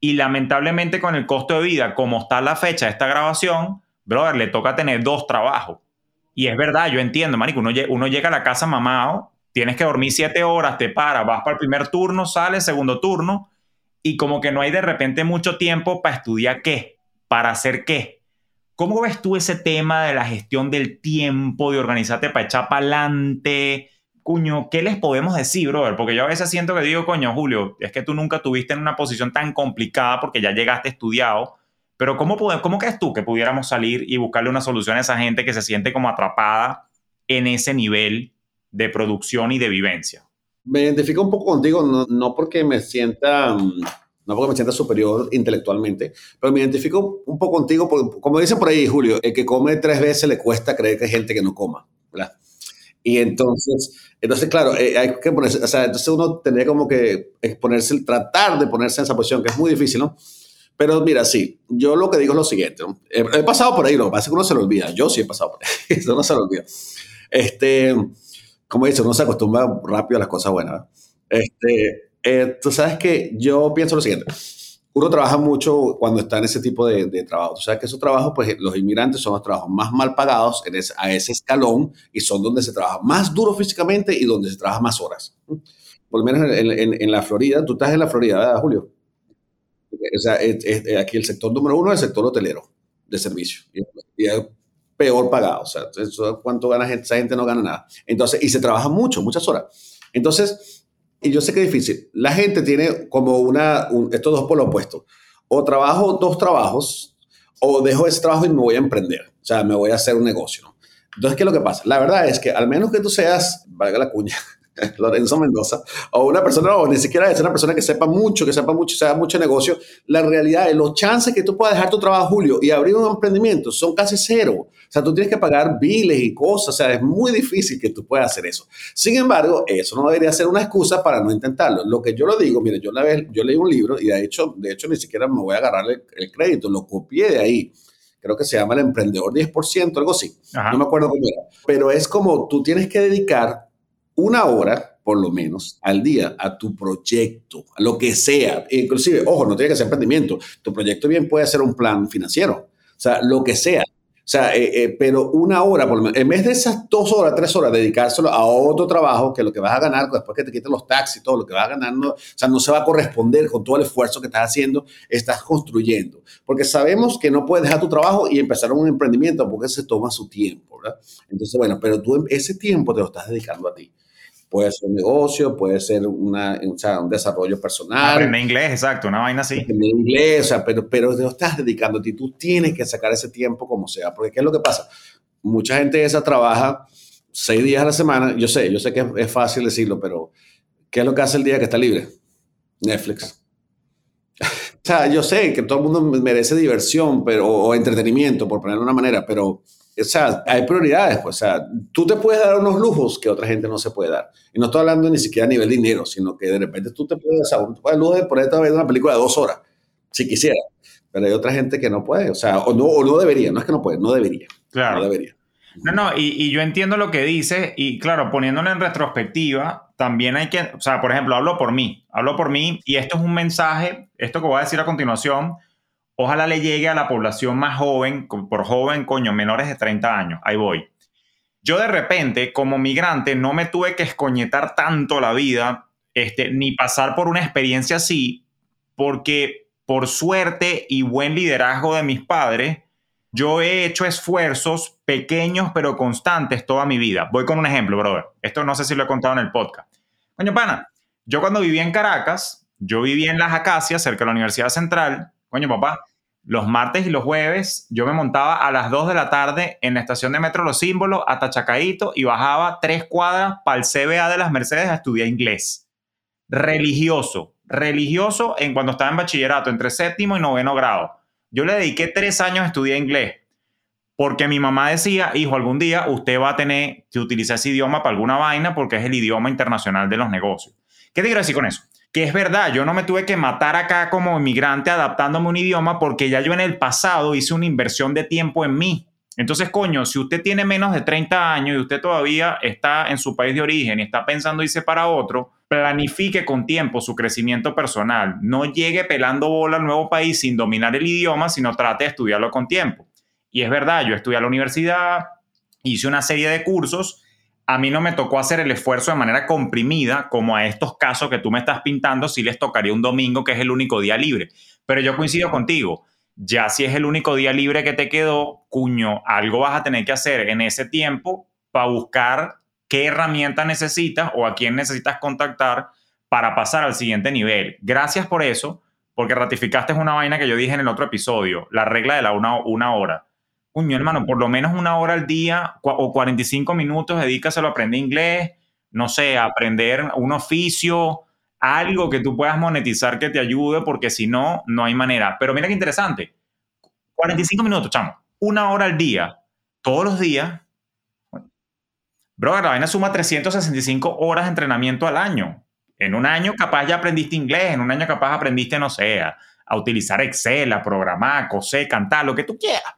y lamentablemente con el costo de vida, como está la fecha de esta grabación, brother, le toca tener dos trabajos. Y es verdad, yo entiendo, marico, uno, uno llega a la casa mamado tienes que dormir siete horas, te paras, vas para el primer turno, sales, segundo turno, y como que no hay de repente mucho tiempo para estudiar qué, para hacer qué. ¿Cómo ves tú ese tema de la gestión del tiempo, de organizarte para echar para adelante? Cuño, ¿qué les podemos decir, brother? Porque yo a veces siento que digo, coño, Julio, es que tú nunca tuviste en una posición tan complicada porque ya llegaste estudiado. Pero ¿cómo, ¿cómo crees tú que pudiéramos salir y buscarle una solución a esa gente que se siente como atrapada en ese nivel de producción y de vivencia. Me identifico un poco contigo, no, porque me sienta, mm, no porque me sienta superior intelectualmente, pero me identifico un poco contigo, porque, como dice por ahí Julio, el que come tres veces le cuesta creer que hay gente que no coma, ¿verdad? Y entonces, entonces claro, eh, hay que ponerse, o sea, entonces uno tendría como que ponerse, tratar de ponerse en esa posición, que es muy difícil, ¿no? Pero mira, sí, yo lo que digo es lo siguiente, ¿no? he, he, pasado por ahí, lo que pasa es que uno se lo olvida, yo sí he pasado por ahí, eso no se lo olvida. Este, como dice, uno se acostumbra rápido a las cosas buenas. Este, eh, tú sabes que yo pienso lo siguiente. Uno trabaja mucho cuando está en ese tipo de, de trabajo. Tú sabes que esos trabajos, pues los inmigrantes son los trabajos más mal pagados en a ese escalón y son donde se trabaja más duro físicamente y donde se trabaja más horas. Por lo menos en, en, la Florida, tú estás en la Florida, ¿verdad, Julio? O sea, aquí el sector número uno es el sector hotelero de servicio. Y, peor pagado. O sea, ¿cuánto gana? Esa gente no gana nada. Entonces, y se trabaja mucho, muchas horas. Entonces, y yo sé que es difícil. La gente tiene como una, estos dos por lo opuesto. O trabajo dos trabajos, o dejo ese trabajo y me voy a emprender. O sea, me voy a hacer un negocio. ¿no? Entonces, ¿qué es lo que pasa? La verdad es que al menos que tú seas, valga la cuña, Lorenzo Mendoza, o una persona, o ni siquiera es una persona que sepa mucho, que sepa mucho, sepa mucho negocio, la realidad es los chances que tú puedas dejar tu trabajo, Julio, y abrir un emprendimiento son casi cero. O sea, tú tienes que pagar biles y cosas, o sea, es muy difícil que tú puedas hacer eso. Sin embargo, eso no debería ser una excusa para no intentarlo. Lo que yo lo digo, mire, yo, la vez, yo leí un libro y de hecho, de hecho, ni siquiera me voy a agarrar el, crédito, lo copié de ahí creo que se llama el emprendedor 10%, algo así. No me acuerdo cómo era. Pero es como tú tienes que dedicar una hora, por lo menos, al día a tu proyecto, a lo que sea. Inclusive, ojo, no tiene que ser emprendimiento. Tu proyecto bien puede ser un plan financiero. O sea, lo que sea. O sea, eh, eh, pero una hora, por lo menos, en vez de esas dos horas, tres horas, dedicárselo a otro trabajo, que lo que vas a ganar después que te quiten los taxis, todo lo que vas a ganar, o sea, no se va a corresponder con todo el esfuerzo que estás haciendo, estás construyendo. Porque sabemos que no puedes dejar tu trabajo y empezar un emprendimiento porque se toma su tiempo, ¿verdad? Entonces, bueno, pero tú ese tiempo te lo estás dedicando a ti. Puede ser un negocio, puede ser una, o sea, un desarrollo personal. Aprender inglés, exacto, una vaina así. Aprender inglés, o sea, pero, pero te estás dedicando a ti. Tú tienes que sacar ese tiempo como sea. Porque ¿qué es lo que pasa? Mucha gente esa trabaja seis días a la semana. Yo sé, yo sé que es, fácil decirlo, pero ¿qué es lo que hace el día que está libre? Netflix. o sea, yo sé que todo el mundo merece diversión pero, o entretenimiento, por ponerlo de una manera, pero o sea, hay prioridades, pues, o sea, tú te puedes dar unos lujos que otra gente no se puede dar. Y no estoy hablando ni siquiera a nivel dinero, sino que de repente tú te puedes dar un lujo de ponerte a ver una película de dos horas, si quisiera. Pero hay otra gente que no puede, o sea, o no, o no debería, no es que no puede, no debería. Claro. No debería. No, no, y, y, yo entiendo lo que dice, y claro, poniéndolo en retrospectiva, también hay que, o sea, por ejemplo, hablo por mí, hablo por mí, y esto es un mensaje, esto que voy a decir a continuación, Ojalá le llegue a la población más joven, por joven, coño, menores de 30 años. Ahí voy. Yo de repente, como migrante, no me tuve que escoñetar tanto la vida, este, ni pasar por una experiencia así, porque por suerte y buen liderazgo de mis padres, yo he hecho esfuerzos pequeños pero constantes toda mi vida. Voy con un ejemplo, brother. Esto no sé si lo he contado en el podcast. Coño, pana, yo cuando vivía en Caracas, yo vivía en Las Acacias, cerca de la Universidad Central. Coño, papá, los martes y los jueves yo me montaba a las 2 de la tarde en la estación de metro Los Símbolos hasta Chacaito y bajaba tres cuadras para el CBA de las Mercedes a estudiar inglés. Religioso, religioso en cuando estaba en bachillerato, entre séptimo y noveno grado. Yo le dediqué tres años a estudiar inglés porque mi mamá decía, hijo, algún día usted va a tener que utilizar ese idioma para alguna vaina porque es el idioma internacional de los negocios. ¿Qué te quiero decir con eso? Que es verdad, yo no me tuve que matar acá como inmigrante adaptándome un idioma porque ya yo en el pasado hice una inversión de tiempo en mí. Entonces, coño, si usted tiene menos de 30 años y usted todavía está en su país de origen y está pensando irse para otro, planifique con tiempo su crecimiento personal. No llegue pelando bola al nuevo país sin dominar el idioma, sino trate de estudiarlo con tiempo. Y es verdad, yo estudié a la universidad, hice una serie de cursos a mí no me tocó hacer el esfuerzo de manera comprimida, como a estos casos que tú me estás pintando, si les tocaría un domingo, que es el único día libre. Pero yo coincido contigo, ya si es el único día libre que te quedó, cuño, algo vas a tener que hacer en ese tiempo para buscar qué herramienta necesitas o a quién necesitas contactar para pasar al siguiente nivel. Gracias por eso, porque ratificaste una vaina que yo dije en el otro episodio, la regla de la una, una hora mi hermano, por lo menos una hora al día o 45 minutos, dedícaselo a aprender inglés, no sé, a aprender un oficio, algo que tú puedas monetizar que te ayude, porque si no, no hay manera. Pero mira qué interesante. 45 minutos, chamo. Una hora al día, todos los días. Bro, la vaina suma 365 horas de entrenamiento al año. En un año capaz ya aprendiste inglés, en un año capaz aprendiste, no sé, a, a utilizar Excel, a programar, coser, cantar, lo que tú quieras.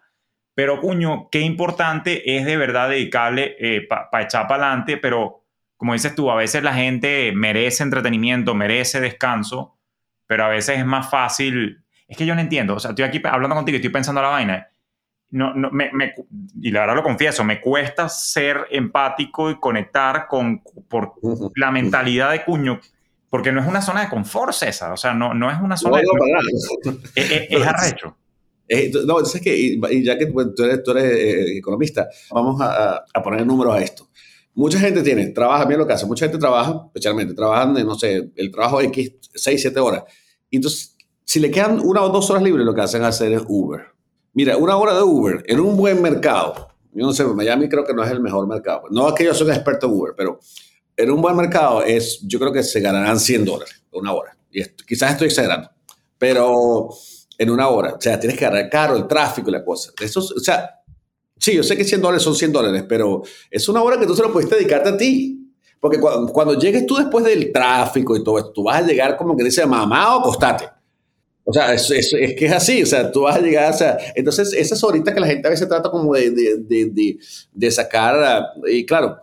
Pero, cuño, qué importante es de verdad dedicarle eh, para echar para adelante, pero como dices tú, a veces la gente merece entretenimiento, merece descanso, pero a veces es más fácil. Es que yo no entiendo. O sea, estoy aquí hablando contigo y estoy pensando la vaina. No, no, me, y la verdad lo confieso, me cuesta ser empático y conectar con por la mentalidad de cuño, porque no es una zona de confort, César. O sea, no, no es una zona de. es, es arrecho. Eh, no, es que, y, ya que tú eres, tú eres eh, economista, vamos a, a, poner números a esto. Mucha gente tiene, trabaja, bien lo que hace, mucha gente trabaja, especialmente, trabajan, no sé, el trabajo X, 6, 7 horas. Entonces, si le quedan una o dos horas libres, lo que hacen hacer es Uber. Mira, una hora de Uber en un buen mercado, yo no sé, Miami creo que no es el mejor mercado. No es que yo soy un experto en Uber, pero en un buen mercado es, yo creo que se ganarán 100 dólares una hora. Y quizás estoy exagerando, pero en una hora, o sea, tienes que agarrar caro el tráfico y la cosa. Eso, o sea, sí, yo sé que 100 dólares son 100 dólares, pero es una hora que tú se lo puedes dedicarte a ti. Porque cuando, cuando, llegues tú después del tráfico y todo esto, tú vas a llegar como que dice mamá o acostate. O sea, es, es, es, que es así, o sea, tú vas a llegar, o sea, entonces esas horitas que la gente a veces trata como de, de, de, de sacar, y claro,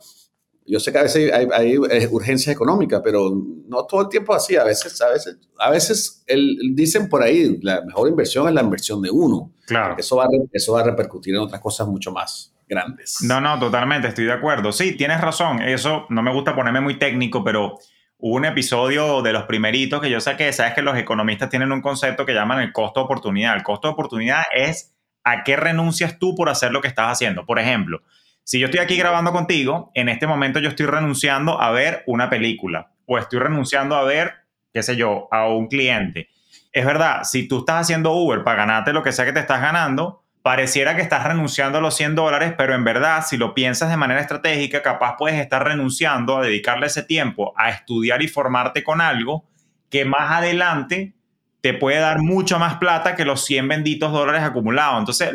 yo sé que a veces hay, hay, urgencias económicas, pero no todo el tiempo así. A veces, a veces, a veces el, dicen por ahí, la mejor inversión es la inversión de uno. Claro. Eso va, eso va a repercutir en otras cosas mucho más grandes. No, no, totalmente, estoy de acuerdo. Sí, tienes razón. Eso no me gusta ponerme muy técnico, pero hubo un episodio de los primeritos que yo saqué. Sabes que los economistas tienen un concepto que llaman el costo de oportunidad. El costo de oportunidad es a qué renuncias tú por hacer lo que estás haciendo. Por ejemplo, si yo estoy aquí grabando contigo, en este momento yo estoy renunciando a ver una película o estoy renunciando a ver, qué sé yo, a un cliente. Es verdad, si tú estás haciendo Uber para ganarte lo que sea que te estás ganando, pareciera que estás renunciando a los 100 dólares, pero en verdad, si lo piensas de manera estratégica, capaz puedes estar renunciando a dedicarle ese tiempo a estudiar y formarte con algo que más adelante te puede dar mucho más plata que los 100 benditos dólares acumulados. Entonces,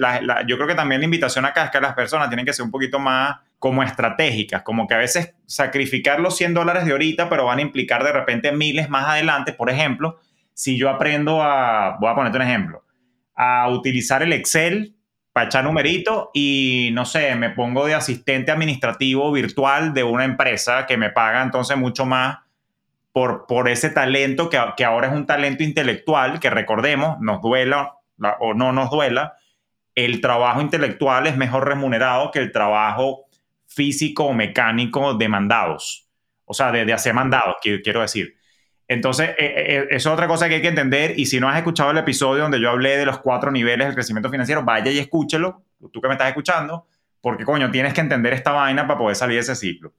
yo creo que también la invitación acá es que las personas tienen que ser un poquito más como estratégicas, como que a veces sacrificar los 100 dólares de ahorita, pero van a implicar de repente miles más adelante. Por ejemplo, si yo aprendo a, voy a ponerte un ejemplo, a utilizar el Excel para echar numeritos y, no sé, me pongo de asistente administrativo virtual de una empresa que me paga entonces mucho más por, por ese talento que, que, ahora es un talento intelectual, que recordemos, nos duela o no nos duela, el trabajo intelectual es mejor remunerado que el trabajo físico o mecánico de mandados, o sea, de, de hacer mandados, quiero decir. Entonces, eh, eh, eh, es otra cosa que hay que entender. Y si no has escuchado el episodio donde yo hablé de los cuatro niveles del crecimiento financiero, vaya y escúchelo, tú que me estás escuchando, porque coño, tienes que entender esta vaina para poder salir de ese ciclo.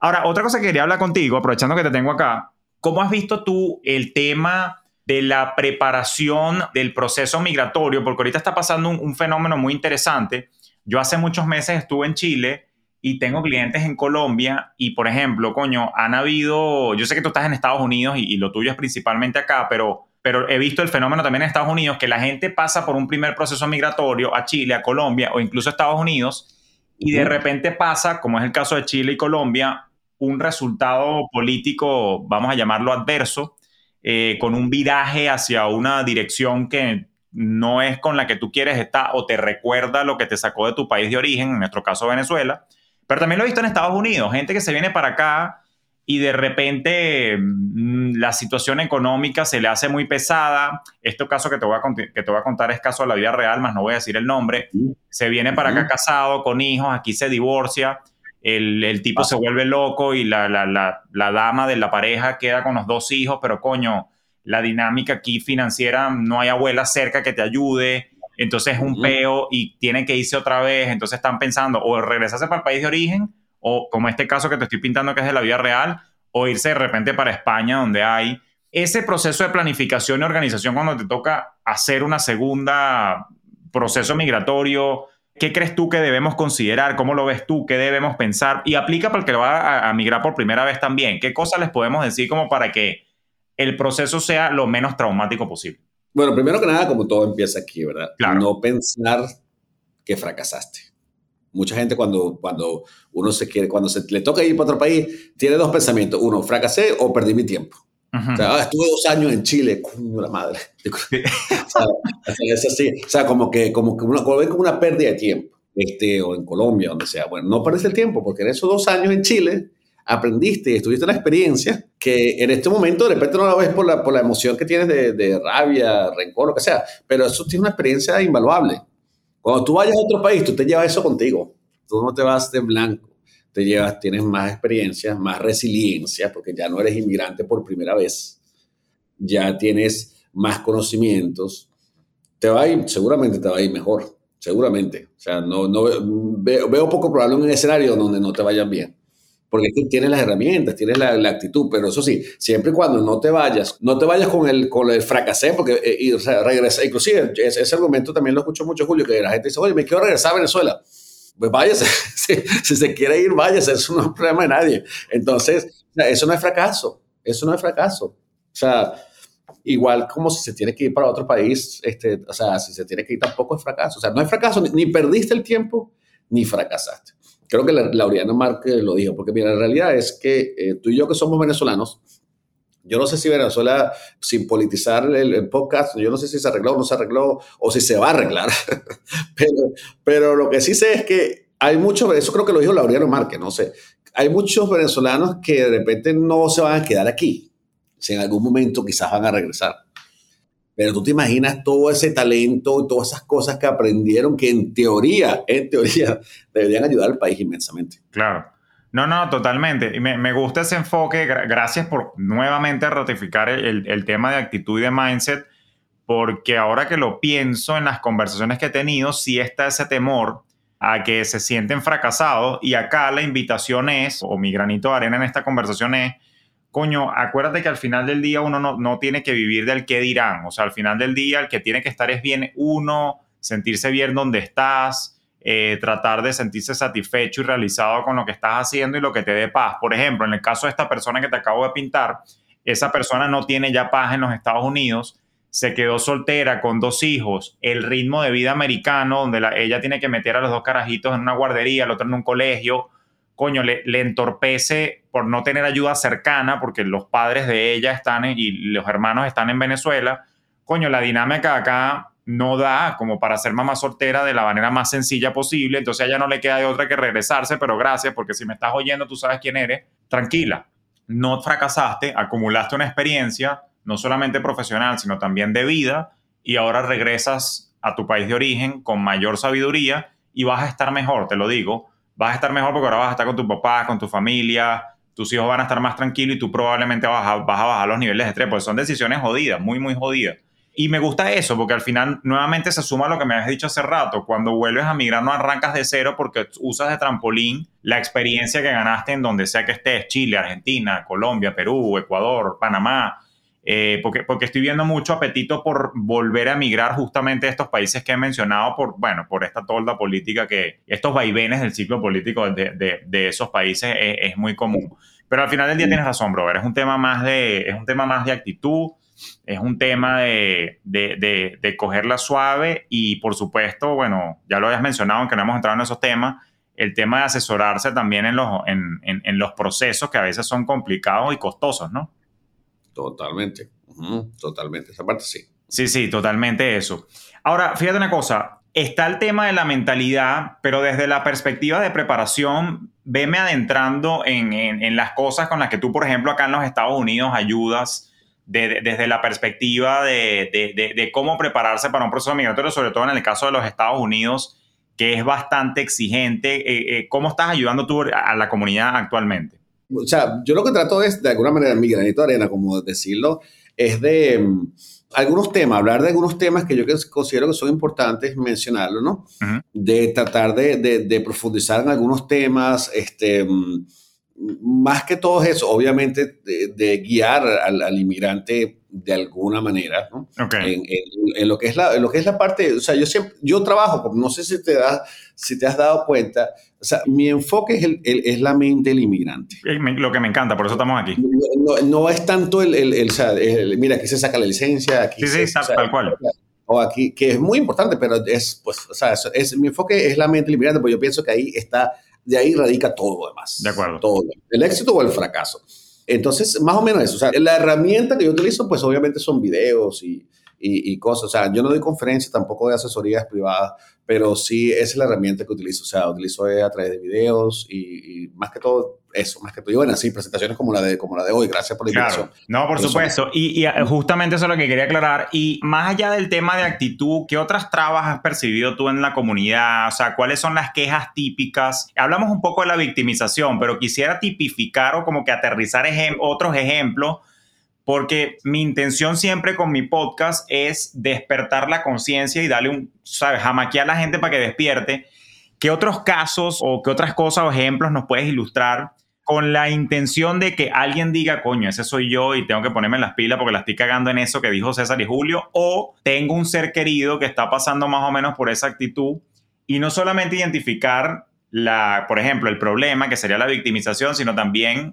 Ahora, otra cosa que quería hablar contigo, aprovechando que te tengo acá, ¿Cómo has visto tú el tema de la preparación del proceso migratorio? Porque ahorita está pasando un, fenómeno muy interesante. Yo hace muchos meses estuve en Chile y tengo clientes en Colombia y, por ejemplo, coño, han habido, yo sé que tú estás en Estados Unidos y, lo tuyo es principalmente acá, pero, pero he visto el fenómeno también en Estados Unidos, que la gente pasa por un primer proceso migratorio a Chile, a Colombia o incluso a Estados Unidos y de repente pasa, como es el caso de Chile y Colombia, un resultado político, vamos a llamarlo adverso, eh, con un viraje hacia una dirección que no es con la que tú quieres estar o te recuerda lo que te sacó de tu país de origen, en nuestro caso Venezuela, pero también lo he visto en Estados Unidos, gente que se viene para acá y de repente mm, la situación económica se le hace muy pesada. Este caso que te, voy a que te voy a contar es caso de la vida real, más no voy a decir el nombre. Se viene para acá casado, con hijos, aquí se divorcia el, tipo se vuelve loco y la, dama de la pareja queda con los dos hijos, pero coño, la dinámica aquí financiera, no hay abuela cerca que te ayude, entonces es un peo y tiene que irse otra vez, entonces están pensando o regresarse para el país de origen, o como este caso que te estoy pintando que es de la vida real, o irse de repente para España donde hay ese proceso de planificación y organización cuando te toca hacer una segunda proceso migratorio, ¿Qué crees tú que debemos considerar? ¿Cómo lo ves tú? ¿Qué debemos pensar? Y aplica para el que va a, migrar por primera vez también. ¿Qué cosas les podemos decir como para que el proceso sea lo menos traumático posible? Bueno, primero que nada, como todo empieza aquí, ¿verdad? No pensar que fracasaste. Mucha gente cuando, cuando uno se quiere, cuando se le toca ir para otro país, tiene dos pensamientos. Uno, fracasé o perdí mi tiempo. O sea, ah, estuve dos años en Chile, coño la madre. es así. O sea, como que, como que uno, como una pérdida de tiempo. Este, o en Colombia, donde sea. Bueno, no perdiste el tiempo, porque en esos dos años en Chile aprendiste y tuviste una experiencia que en este momento de repente no la ves por la, por la emoción que tienes de, de rabia, rencor, lo que sea, pero eso tiene una experiencia invaluable. Cuando tú vayas a otro país, tú te llevas eso contigo. Tú no te vas de blanco. Te llevas, tienes más experiencia, más resiliencia, porque ya no eres inmigrante por primera vez. Ya tienes más conocimientos, te va a ir, seguramente te va a ir mejor, seguramente. O sea, no, no veo, poco probable un escenario donde no te vayan bien. Porque tienes las herramientas, tienes la, actitud, pero eso sí, siempre y cuando no te vayas, no te vayas con el, con el fracasé, porque eh, y, regresa, inclusive ese, ese, argumento también lo escucho mucho, Julio, que la gente dice, oye, me quiero regresar a Venezuela. Pues váyase. si, se quiere ir, váyase. Eso no es problema de nadie. Entonces, eso no es fracaso. Eso no es fracaso. O sea, igual como si se tiene que ir para otro país, este, o sea, si se tiene que ir tampoco es fracaso. O sea, no es fracaso, ni, perdiste el tiempo, ni fracasaste. Creo que la, Márquez lo dijo, porque mira, la realidad es que eh, tú y yo que somos venezolanos, yo no sé si Venezuela, sin politizar el, podcast, yo no sé si se arregló o no se arregló, o si se va a arreglar, pero, lo que sí sé es que hay muchos, eso creo que lo dijo Laureano Márquez, no sé, hay muchos venezolanos que de repente no se van a quedar aquí, si en algún momento quizás van a regresar. Pero tú te imaginas todo ese talento y todas esas cosas que aprendieron que en teoría, en teoría, deberían ayudar al país inmensamente. Claro. No, no, totalmente. Y me, gusta ese enfoque. Gracias por nuevamente ratificar el, tema de actitud y de mindset, porque ahora que lo pienso en las conversaciones que he tenido, sí está ese temor a que se sienten fracasados. Y acá la invitación es, o mi granito de arena en esta conversación es, coño, acuérdate que al final del día uno no, no tiene que vivir del qué dirán. O sea, al final del día el que tiene que estar es bien uno, sentirse bien donde estás eh, tratar de sentirse satisfecho y realizado con lo que estás haciendo y lo que te dé paz. Por ejemplo, en el caso de esta persona que te acabo de pintar, esa persona no tiene ya paz en los Estados Unidos, se quedó soltera con dos hijos, el ritmo de vida americano, donde ella tiene que meter a los dos carajitos en una guardería, el otro en un colegio, coño, le, le, entorpece por no tener ayuda cercana, porque los padres de ella están y los hermanos están en Venezuela. Coño, la dinámica acá no da como para ser mamá soltera de la manera más sencilla posible, entonces a ella no le queda de otra que regresarse, pero gracias, porque si me estás oyendo, tú sabes quién eres, tranquila, no fracasaste, acumulaste una experiencia, no solamente profesional, sino también de vida, y ahora regresas a tu país de origen con mayor sabiduría y vas a estar mejor, te lo digo, vas a estar mejor porque ahora vas a estar con tu papá, con tu familia, tus hijos van a estar más tranquilos y tú probablemente vas a, vas a bajar los niveles de estrés, porque son decisiones jodidas, muy, muy jodidas y me gusta eso, porque al final nuevamente se suma lo que me habías dicho hace rato. Cuando vuelves a migrar no arrancas de cero porque usas de trampolín la experiencia que ganaste en donde sea que estés, Chile, Argentina, Colombia, Perú, Ecuador, Panamá. Eh, porque, porque estoy viendo mucho apetito por volver a migrar justamente a estos países que he mencionado por, bueno, por esta tolda política que estos vaivenes del ciclo político de, de, de esos países es, es, muy común. Pero al final del día tienes razón, brother. Es un tema más de, es un tema más de actitud es un tema de, de, de, cogerla suave y por supuesto, bueno, ya lo habías mencionado, aunque no hemos entrado en esos temas, el tema de asesorarse también en los, en, en, los procesos que a veces son complicados y costosos, ¿no? Totalmente, totalmente, esa parte sí. Sí, sí, totalmente eso. Ahora, fíjate una cosa, está el tema de la mentalidad, pero desde la perspectiva de preparación, veme adentrando en, en, en, las cosas con las que tú, por ejemplo, acá en los Estados Unidos ayudas desde la perspectiva de, cómo prepararse para un proceso migratorio, sobre todo en el caso de los Estados Unidos, que es bastante exigente. Eh, eh, ¿Cómo estás ayudando tú a la comunidad actualmente? O sea, yo lo que trato es, de alguna manera, mi granito de arena, como decirlo, es de mm, algunos temas, hablar de algunos temas que yo considero que son importantes mencionarlo, ¿no? De tratar de, profundizar en algunos temas, este mm, más que todo eso, obviamente, de, guiar al, inmigrante de alguna manera, ¿no? En, lo que es la, lo que es la parte, o sea, yo siempre, yo trabajo, no sé si te, das, si te has dado cuenta, o sea, mi enfoque es, el, es la mente del inmigrante. Lo que me encanta, por eso estamos aquí. No, es tanto el, el, o sea, mira, aquí se saca la licencia, aquí Sí, sí, tal cual. O aquí, que es muy importante, pero es, pues, o sea, es, mi enfoque es la mente del inmigrante, porque yo pienso que ahí está de ahí radica todo lo demás. De acuerdo. Todo. El éxito o el fracaso. Entonces, más o menos eso. O sea, la herramienta que yo utilizo, pues obviamente son videos y, y, cosas. O sea, yo no doy conferencias, tampoco de asesorías privadas, pero sí es la herramienta que utilizo. O sea, utilizo a través de videos y, más que todo eso, más que todo. Y bueno, sí, presentaciones como la de, como la de hoy. Gracias por la invitación. No, por supuesto. Y, y, justamente eso es lo que quería aclarar. Y más allá del tema de actitud, ¿qué otras trabas has percibido tú en la comunidad? O sea, ¿cuáles son las quejas típicas? Hablamos un poco de la victimización, pero quisiera tipificar o como que aterrizar otros ejemplos porque mi intención siempre con mi podcast es despertar la conciencia y darle un, ¿sabes? Jamaquear a la gente para que despierte. ¿Qué otros casos o qué otras cosas o ejemplos nos puedes ilustrar con la intención de que alguien diga, coño, ese soy yo y tengo que ponerme las pilas porque la estoy cagando en eso que dijo César y Julio, o tengo un ser querido que está pasando más o menos por esa actitud y no solamente identificar la, por ejemplo, el problema, que sería la victimización, sino también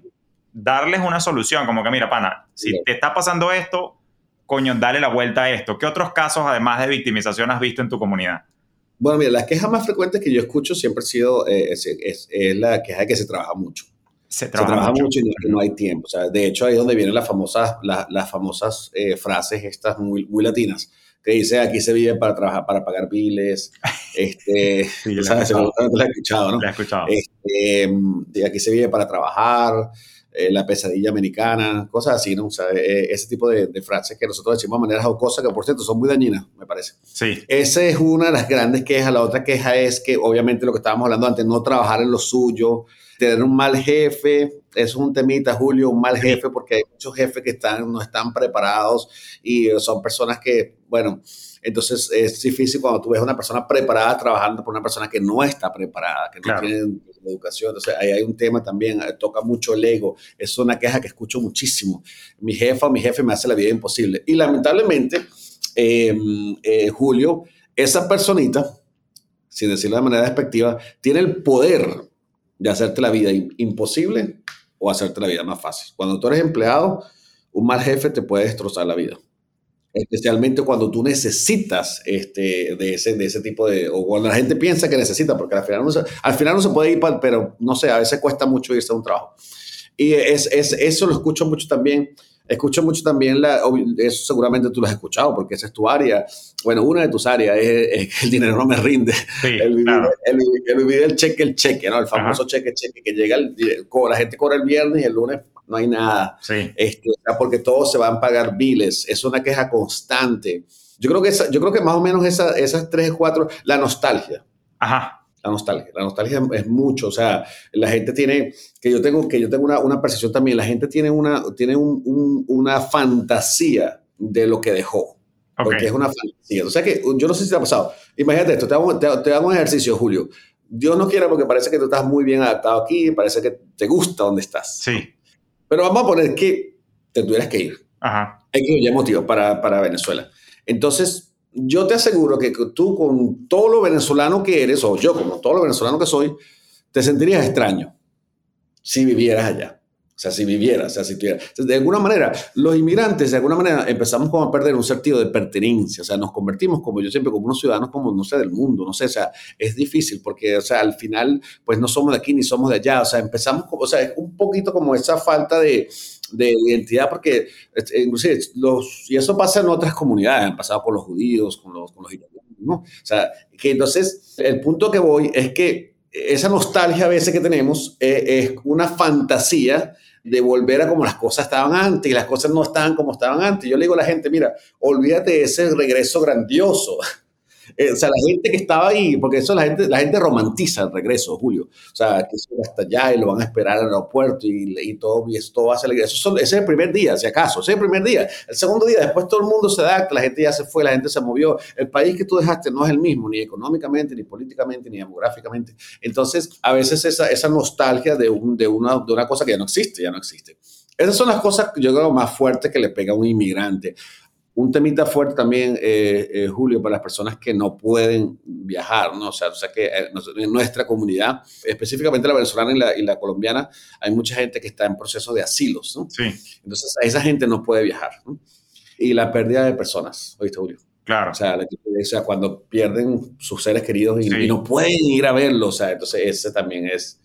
darles una solución, como que mira, pana, si te está pasando esto, coño, dale la vuelta a esto. ¿Qué otros casos, además de victimización, has visto en tu comunidad? Bueno, mira, las quejas más frecuentes que yo escucho siempre ha sido eh, es, la queja de que se trabaja mucho. Se trabaja, mucho. y no, hay tiempo. O sea, de hecho, ahí es donde vienen las famosas, las famosas eh, frases estas muy, muy latinas que dice aquí se vive para trabajar, para pagar biles, este, sí. La he escuchado, ¿no? La he escuchado. Este, aquí se vive para trabajar, eh, la pesadilla americana, cosas así, ¿no? O sea, eh, ese tipo de, frases que nosotros decimos de manera jocosa, que por cierto son muy dañinas, me parece. Sí. Esa es una de las grandes quejas. La otra queja es que, obviamente, lo que estábamos hablando antes, no trabajar en lo suyo, tener un mal jefe, eso es un temita, Julio, un mal jefe, porque hay muchos jefes que están, no están preparados y son personas que, bueno, entonces es difícil cuando tú ves a una persona preparada trabajando por una persona que no está preparada, que no tiene educación. Entonces ahí hay un tema también, eh, toca mucho el ego. Es una queja que escucho muchísimo. Mi jefa o mi jefe me hace la vida imposible. Y lamentablemente, em, eh, Julio, esa personita, sin decirlo de manera despectiva, tiene el poder de hacerte la vida imposible o hacerte la vida más fácil. Cuando tú eres empleado, un mal jefe te puede destrozar la vida. Especialmente cuando tú necesitas este, de, ese, de ese tipo de... O cuando la gente piensa que necesita, porque al final no se, al final no se puede ir, para, pero no sé, a veces cuesta mucho irse a un trabajo. Y es, es, eso lo escucho mucho también Escucho mucho también, la, eso seguramente tú lo has escuchado porque esa es tu área. Bueno, una de tus áreas es, que el dinero no me rinde. el, vivir, el, cheque, el cheque, ¿no? El famoso cheque, cheque, que llega, el, la gente cobra el viernes y el lunes no hay nada. Sí. Este, porque todos se van a pagar biles. Es una queja constante. Yo creo que, esa, yo creo que más o menos esa, esas tres, cuatro, la nostalgia. Ajá la nostalgia. La nostalgia es mucho, o sea, la gente tiene, que yo tengo, que yo tengo una, una percepción también, la gente tiene una, tiene un, una fantasía de lo que dejó. Porque es una fantasía. O sea que yo no sé si te ha pasado. Imagínate esto, te hago, te, hago un ejercicio, Julio. Dios no quiera porque parece que tú estás muy bien adaptado aquí, parece que te gusta donde estás. Sí. Pero vamos a poner que te tuvieras que ir. Ajá. Hay que ir motivo para, para Venezuela. Entonces, yo te aseguro que tú con todo lo venezolano que eres, o yo como todo lo venezolano que soy, te sentirías extraño si vivieras allá. O sea, si vivieras, o sea, si tuvieras. De alguna manera, los inmigrantes, de alguna manera, empezamos como a perder un sentido de pertenencia. O sea, nos convertimos, como yo siempre, como unos ciudadanos, como, no sé, del mundo. No sé, o sea, es difícil porque, o sea, al final, pues no somos de aquí ni somos de allá. O sea, empezamos, o sea, es un poquito como esa falta de, de identidad, porque este, inclusive los, y eso pasa en otras comunidades, han pasado con los judíos, con los, con los italianos, ¿no? O sea, que entonces el punto que voy es que esa nostalgia a veces que tenemos eh, es una fantasía de volver a como las cosas estaban antes y las cosas no estaban como estaban antes. Yo le digo a la gente, mira, olvídate ese regreso grandioso eh, o sea, la gente que estaba ahí, porque eso la gente, la gente romantiza el regreso, Julio. O sea, que se va hasta allá y lo van a esperar al aeropuerto y, y todo, esto va a ser. Ese es el primer día, si acaso, ese es el primer día. El segundo día, después todo el mundo se adapta, la gente ya se fue, la gente se movió. El país que tú dejaste no es el mismo, ni económicamente, ni políticamente, ni demográficamente. Entonces, a veces esa, esa nostalgia de, un, de, una, de una cosa que ya no existe, ya no existe. Esas son las cosas, yo creo, más fuertes que le pega a un inmigrante. Un temita fuerte también, eh, eh, Julio, para las personas que no pueden viajar, ¿no? O sea, o sea que eh, en nuestra comunidad, específicamente la venezolana y la, y la, colombiana, hay mucha gente que está en proceso de asilos, ¿no? Sí. Entonces, esa gente no puede viajar, ¿no? Y la pérdida de personas, ¿oíste, Julio? Claro. O sea, o sea cuando pierden sus seres queridos y, y, no pueden ir a verlos, o sea, entonces ese también es,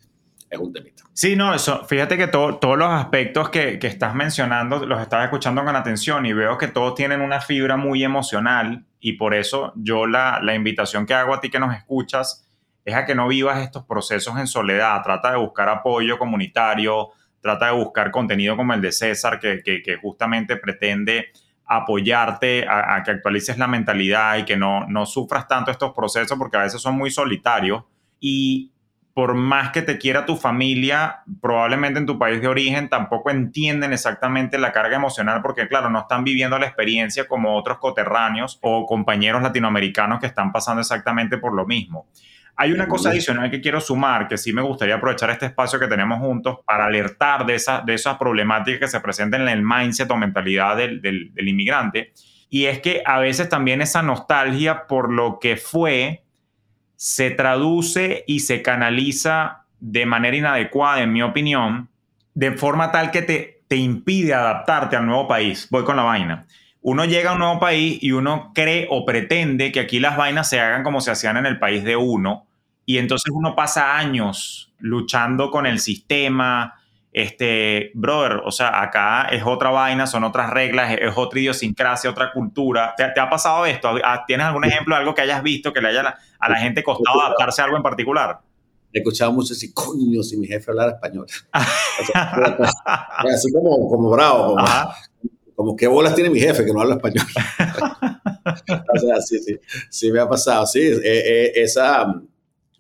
es un temita. Sí, no, eso, fíjate que todos los aspectos que, estás mencionando los estás escuchando con atención y veo que todos tienen una fibra muy emocional y por eso yo la, la invitación que hago a ti que nos escuchas es a que no vivas estos procesos en soledad, trata de buscar apoyo comunitario, trata de buscar contenido como el de César que justamente pretende apoyarte a, a, que actualices la mentalidad y que no, no sufras tanto estos procesos porque a veces son muy solitarios y por más que te quiera tu familia, probablemente en tu país de origen tampoco entienden exactamente la carga emocional porque, claro, no están viviendo la experiencia como otros coterráneos o compañeros latinoamericanos que están pasando exactamente por lo mismo. Hay una cosa adicional que quiero sumar, que sí me gustaría aprovechar este espacio que tenemos juntos para alertar de, esa, de esas problemáticas que se presentan en el mindset o mentalidad del, del, del inmigrante. Y es que a veces también esa nostalgia por lo que fue se traduce y se canaliza de manera inadecuada, en mi opinión, de forma tal que te, te impide adaptarte al nuevo país. Voy con la vaina. Uno llega a un nuevo país y uno cree o pretende que aquí las vainas se hagan como se hacían en el país de uno, y entonces uno pasa años luchando con el sistema, este, brother, o sea, acá es otra vaina, son otras reglas, es, otra idiosincrasia, otra cultura. ¿Te, ha pasado esto? ¿Tienes algún ejemplo de algo que hayas visto que le haya a la gente costado adaptarse a algo en particular? He escuchado mucho decir, coño, si mi jefe hablara español. así como, como bravo, como, como, qué bolas tiene mi jefe que no habla español. o sea, sí, sí, sí me ha pasado, sí, eh, eh, esa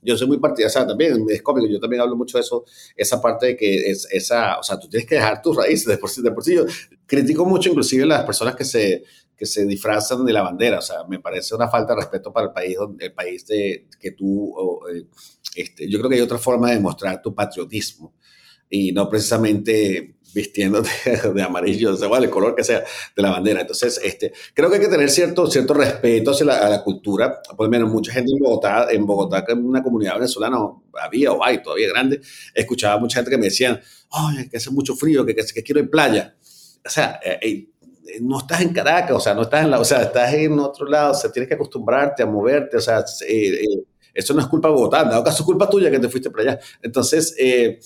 yo soy muy partidario, también es cómico, yo también hablo mucho de eso, esa parte de que es, esa, o sea, tú tienes que dejar tus raíces de por sí, de por sí. Yo critico mucho inclusive las personas que se, que se disfrazan de la bandera, o sea, me parece una falta de respeto para el país, el país de, que tú, eh, este, yo creo que hay otra forma de demostrar tu patriotismo y no precisamente vistiéndote de amarillo, o sea, el color que sea de la bandera. Entonces, este, creo que hay que tener cierto, cierto respeto hacia la, a la cultura. Por lo menos mucha gente en Bogotá, en Bogotá, que en una comunidad venezolana había o hay todavía grande, escuchaba mucha gente que me decían, ay, que hace mucho frío, que, que, quiero ir playa. O sea, eh, eh, no estás en Caracas, o sea, no estás en la, o sea, estás en otro lado, o sea, tienes que acostumbrarte a moverte, o sea, eh, eso no es culpa de Bogotá, en dado caso es culpa tuya que te fuiste para allá. Entonces, eh,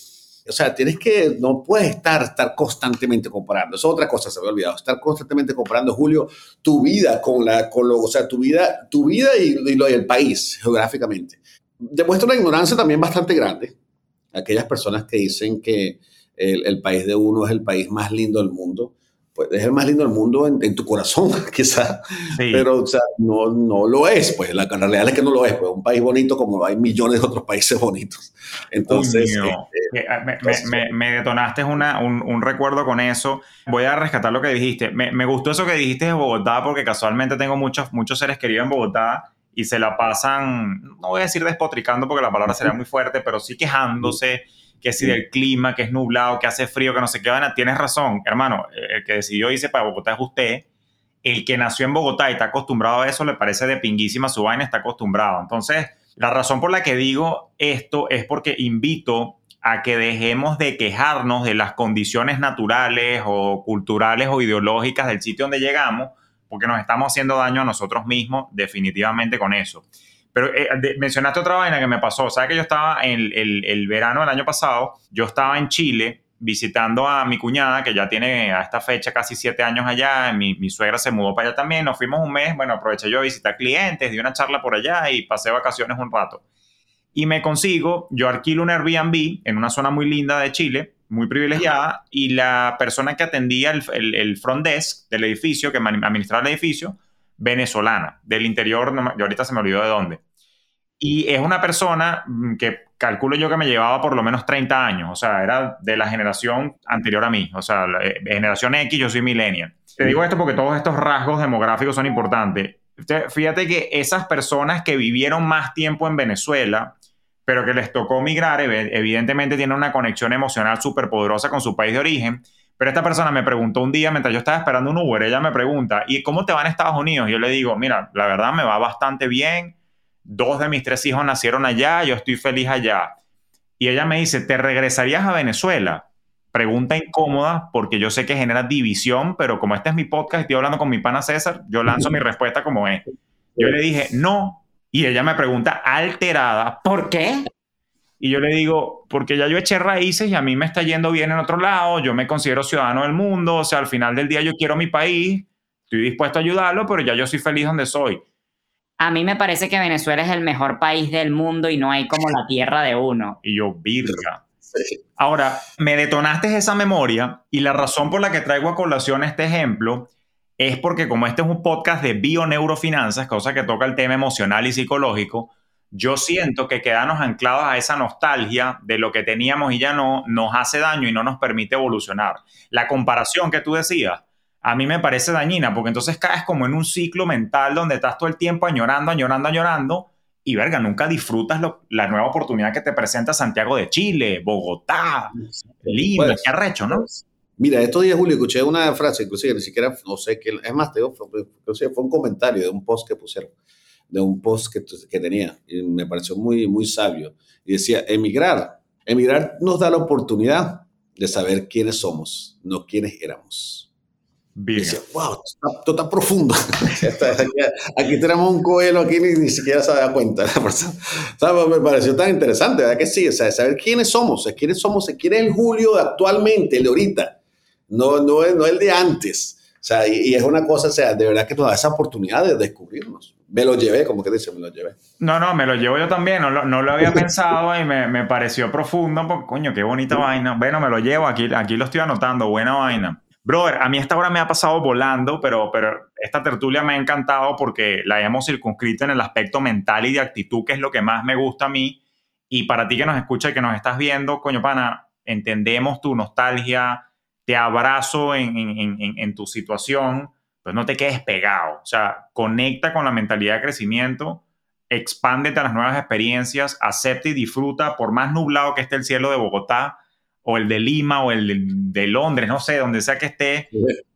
o sea, tienes que, no puedes estar, estar constantemente comparando. Eso es otra cosa, se me ha olvidado. Estar constantemente comparando, Julio, tu vida con la, con lo, o sea, tu vida, tu vida y, lo del país, geográficamente. Demuestra una ignorancia también bastante grande. Aquellas personas que dicen que el país de uno es el país más lindo del mundo pues es el más lindo del mundo en, tu corazón, quizás, pero o sea, no, no lo es, pues la, realidad es que no lo es, pues un país bonito como hay millones de otros países bonitos. Entonces, este, ah, me, me, detonaste una, un, un, recuerdo con eso. Voy a rescatar lo que dijiste. Me, gustó eso que dijiste de Bogotá porque casualmente tengo muchos, muchos seres queridos en Bogotá y se la pasan, no voy a decir despotricando porque la palabra sería muy fuerte, pero sí quejándose que si del clima, que es nublado, que hace frío, que no sé qué, tienes razón, hermano, el que decidió irse para Bogotá es usted, el que nació en Bogotá y está acostumbrado a eso, le parece de pinguísima su vaina, está acostumbrado. Entonces, la razón por la que digo esto es porque invito a que dejemos de quejarnos de las condiciones naturales o culturales o ideológicas del sitio donde llegamos, porque nos estamos haciendo daño a nosotros mismos definitivamente con eso. Pero eh, mencionaste otra vaina que me pasó. ¿Sabes que yo estaba en el, verano del año pasado? Yo estaba en Chile visitando a mi cuñada, que ya tiene a esta fecha casi siete años allá. Mi, mi suegra se mudó para allá también. Nos fuimos un mes. Bueno, aproveché yo a visitar clientes, di una charla por allá y pasé vacaciones un rato. Y me consigo, yo alquilo un Airbnb en una zona muy linda de Chile, muy privilegiada, y la persona que atendía el, el, front desk del edificio, que administraba el edificio, venezolana, del interior, yo ahorita se me olvidó de dónde. Y es una persona mm, que calculo yo que me llevaba por lo menos 30 años, o sea, era de la generación anterior a mí, o sea, la, eh, generación X, yo soy millennial. Te digo esto porque todos estos rasgos demográficos son importantes. Fíjate que esas personas que vivieron más tiempo en Venezuela, pero que les tocó migrar, evidentemente tienen una conexión emocional súper poderosa con su país de origen. Pero esta persona me preguntó un día, mientras yo estaba esperando un Uber, ella me pregunta, ¿y cómo te va en Estados Unidos? Yo le digo, mira, la verdad me va bastante bien dos de mis tres hijos nacieron allá, yo estoy feliz allá. Y ella me dice, ¿te regresarías a Venezuela? Pregunta incómoda porque yo sé que genera división, pero como este es mi podcast y estoy hablando con mi pana César, yo lanzo mi respuesta como es. Yo le dije, no. Y ella me pregunta alterada, ¿por qué? Y yo le digo, porque ya yo eché raíces y a mí me está yendo bien en otro lado, yo me considero ciudadano del mundo, o sea, al final del día yo quiero mi país, estoy dispuesto a ayudarlo, pero ya yo soy feliz donde soy. A mí me parece que Venezuela es el mejor país del mundo y no hay como la tierra de uno. Y yo, virga. Ahora, me detonaste esa memoria y la razón por la que traigo a colación este ejemplo es porque como este es un podcast de bioneurofinanzas, cosa que toca el tema emocional y psicológico, yo siento que quedarnos anclados a esa nostalgia de lo que teníamos y ya no nos hace daño y no nos permite evolucionar. La comparación que tú decías, a mí me parece dañina, porque entonces caes como en un ciclo mental donde estás todo el tiempo añorando, añorando, añorando, y verga, nunca disfrutas la nueva oportunidad que te presenta Santiago de Chile, Bogotá, Lima, qué arrecho, ¿no? Mira, estos días, Julio, escuché una frase, inclusive ni siquiera, no sé qué, es más, te fue un comentario de un post que pusieron. de un post que, que tenía y me pareció muy, muy sabio. Y decía, emigrar. Emigrar nos da la oportunidad de saber quiénes somos, no quiénes éramos. Bien. Dice, wow, esto está, profundo. aquí, tenemos un coelho, aquí ni, siquiera se da cuenta. O me pareció tan interesante, ¿verdad que sí? O sea, saber quiénes somos, quiénes somos, quién es el Julio actualmente, el de ahorita, no, no, no el de antes. O sea, y, es una cosa, o sea, de verdad que nos da esa oportunidad de descubrirnos. Me lo llevé, como que dice, me lo llevé. No, no, me lo llevo yo también, no lo, no lo había pensado y me, me, pareció profundo, porque coño, qué bonita vaina. Bueno, me lo llevo, aquí, aquí lo estoy anotando, buena vaina. Brother, a mí esta hora me ha pasado volando, pero, pero esta tertulia me ha encantado porque la hemos circunscrito en el aspecto mental y de actitud, que es lo que más me gusta a mí. Y para ti que nos escucha y que nos estás viendo, coño, pana, entendemos tu nostalgia, te abrazo en, en, en, tu situación, pues no te quedes pegado. O sea, conecta con la mentalidad de crecimiento, expándete a las nuevas experiencias, acepta y disfruta, por más nublado que esté el cielo de Bogotá, o el de Lima o el de, Londres, no sé, donde sea que esté,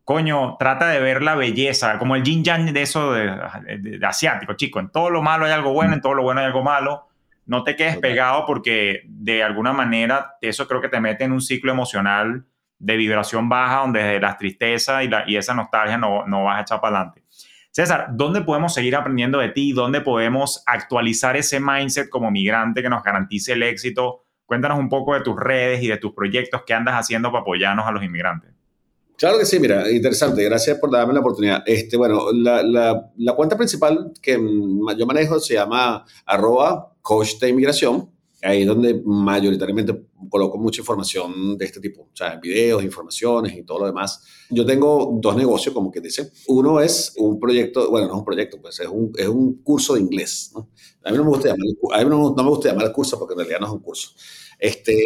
coño, trata de ver la belleza, como el yin yang de eso de, asiático, chico. En todo lo malo hay algo bueno, en todo lo bueno hay algo malo. No te quedes pegado porque de alguna manera eso creo que te mete en un ciclo emocional de vibración baja donde la tristeza y, la, y esa nostalgia no, no vas a echar para adelante. César, ¿dónde podemos seguir aprendiendo de ti? ¿Dónde podemos actualizar ese mindset como migrante que nos garantice el éxito? Cuéntanos un poco de tus redes y de tus proyectos que andas haciendo para apoyarnos a los inmigrantes. Claro que sí, mira, interesante. Gracias por darme la oportunidad. Este, bueno, la, la, cuenta principal que yo manejo se llama arroba de inmigración. Ahí es donde mayoritariamente coloco mucha información de este tipo, o sea, videos, informaciones y todo lo demás. Yo tengo dos negocios, como que dice. Uno es un proyecto, bueno, no es un proyecto, pues es un, es un curso de inglés. ¿no? A mí no me gusta llamar, a mí no, no me gusta llamar el curso porque en realidad no es un curso. Este,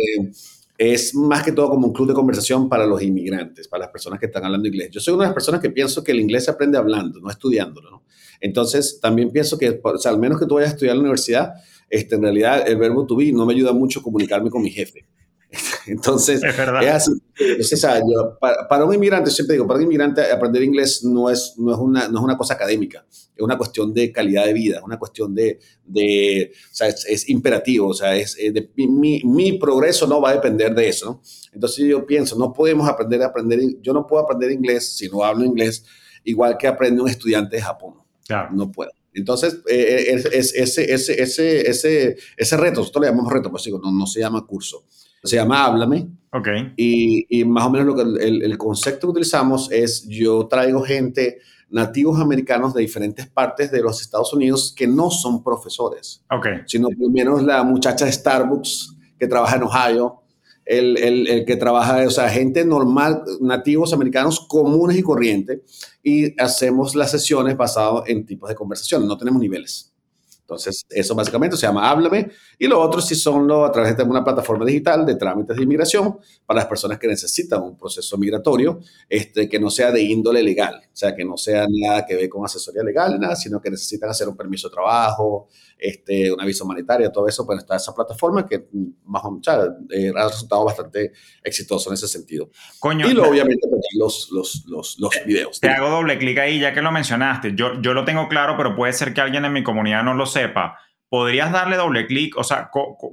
es más que todo como un club de conversación para los inmigrantes, para las personas que están hablando inglés. Yo soy una de las personas que pienso que el inglés se aprende hablando, no estudiándolo. ¿no? Entonces, también pienso que, o sea, al menos que tú vayas a estudiar en la universidad, este, en realidad el verbo to be no me ayuda mucho a comunicarme con mi jefe. Entonces, es, así. para, un inmigrante, siempre digo, para un inmigrante aprender inglés no es, no, es una, no es una cosa académica, es una cuestión de calidad de vida, es una cuestión de, de o sea, es, imperativo, o sea, es, de, mi, mi, progreso no va a depender de eso, ¿no? Entonces yo pienso, no podemos aprender a aprender, yo no puedo aprender inglés si no hablo inglés, igual que aprende un estudiante de Japón. Claro. No puedo. Entonces, eh, eh, es, ese, ese, ese, ese, ese reto, nosotros le llamamos reto, pues digo, no, no se llama curso se llama Háblame. Ok. Y, y más o menos lo que el, el, concepto que utilizamos es yo traigo gente, nativos americanos de diferentes partes de los Estados Unidos que no son profesores. Ok. Sino menos la muchacha de Starbucks que trabaja en Ohio, el, el, el, que trabaja, o sea, gente normal, nativos americanos comunes y corrientes, y hacemos las sesiones basadas en tipos de conversación, no tenemos niveles. Entonces, eso básicamente se llama Háblame. Y lo otro sí son lo, a través de una plataforma digital de trámites de inmigración para las personas que necesitan un proceso migratorio este, que no sea de índole legal, o sea, que no sea nada que ver con asesoría legal, nada, sino que necesitan hacer un permiso de trabajo, este, una visa humanitaria, todo eso, pues está esa plataforma que más o menos eh, ha resultado bastante exitoso en ese sentido. Coño, y luego, obviamente, pues, los, los, los, los videos. Te hago doble clic ahí, ya que lo mencionaste. Yo, yo lo tengo claro, pero puede ser que alguien en mi comunidad no lo sepa, ¿podrías darle doble clic? O sea,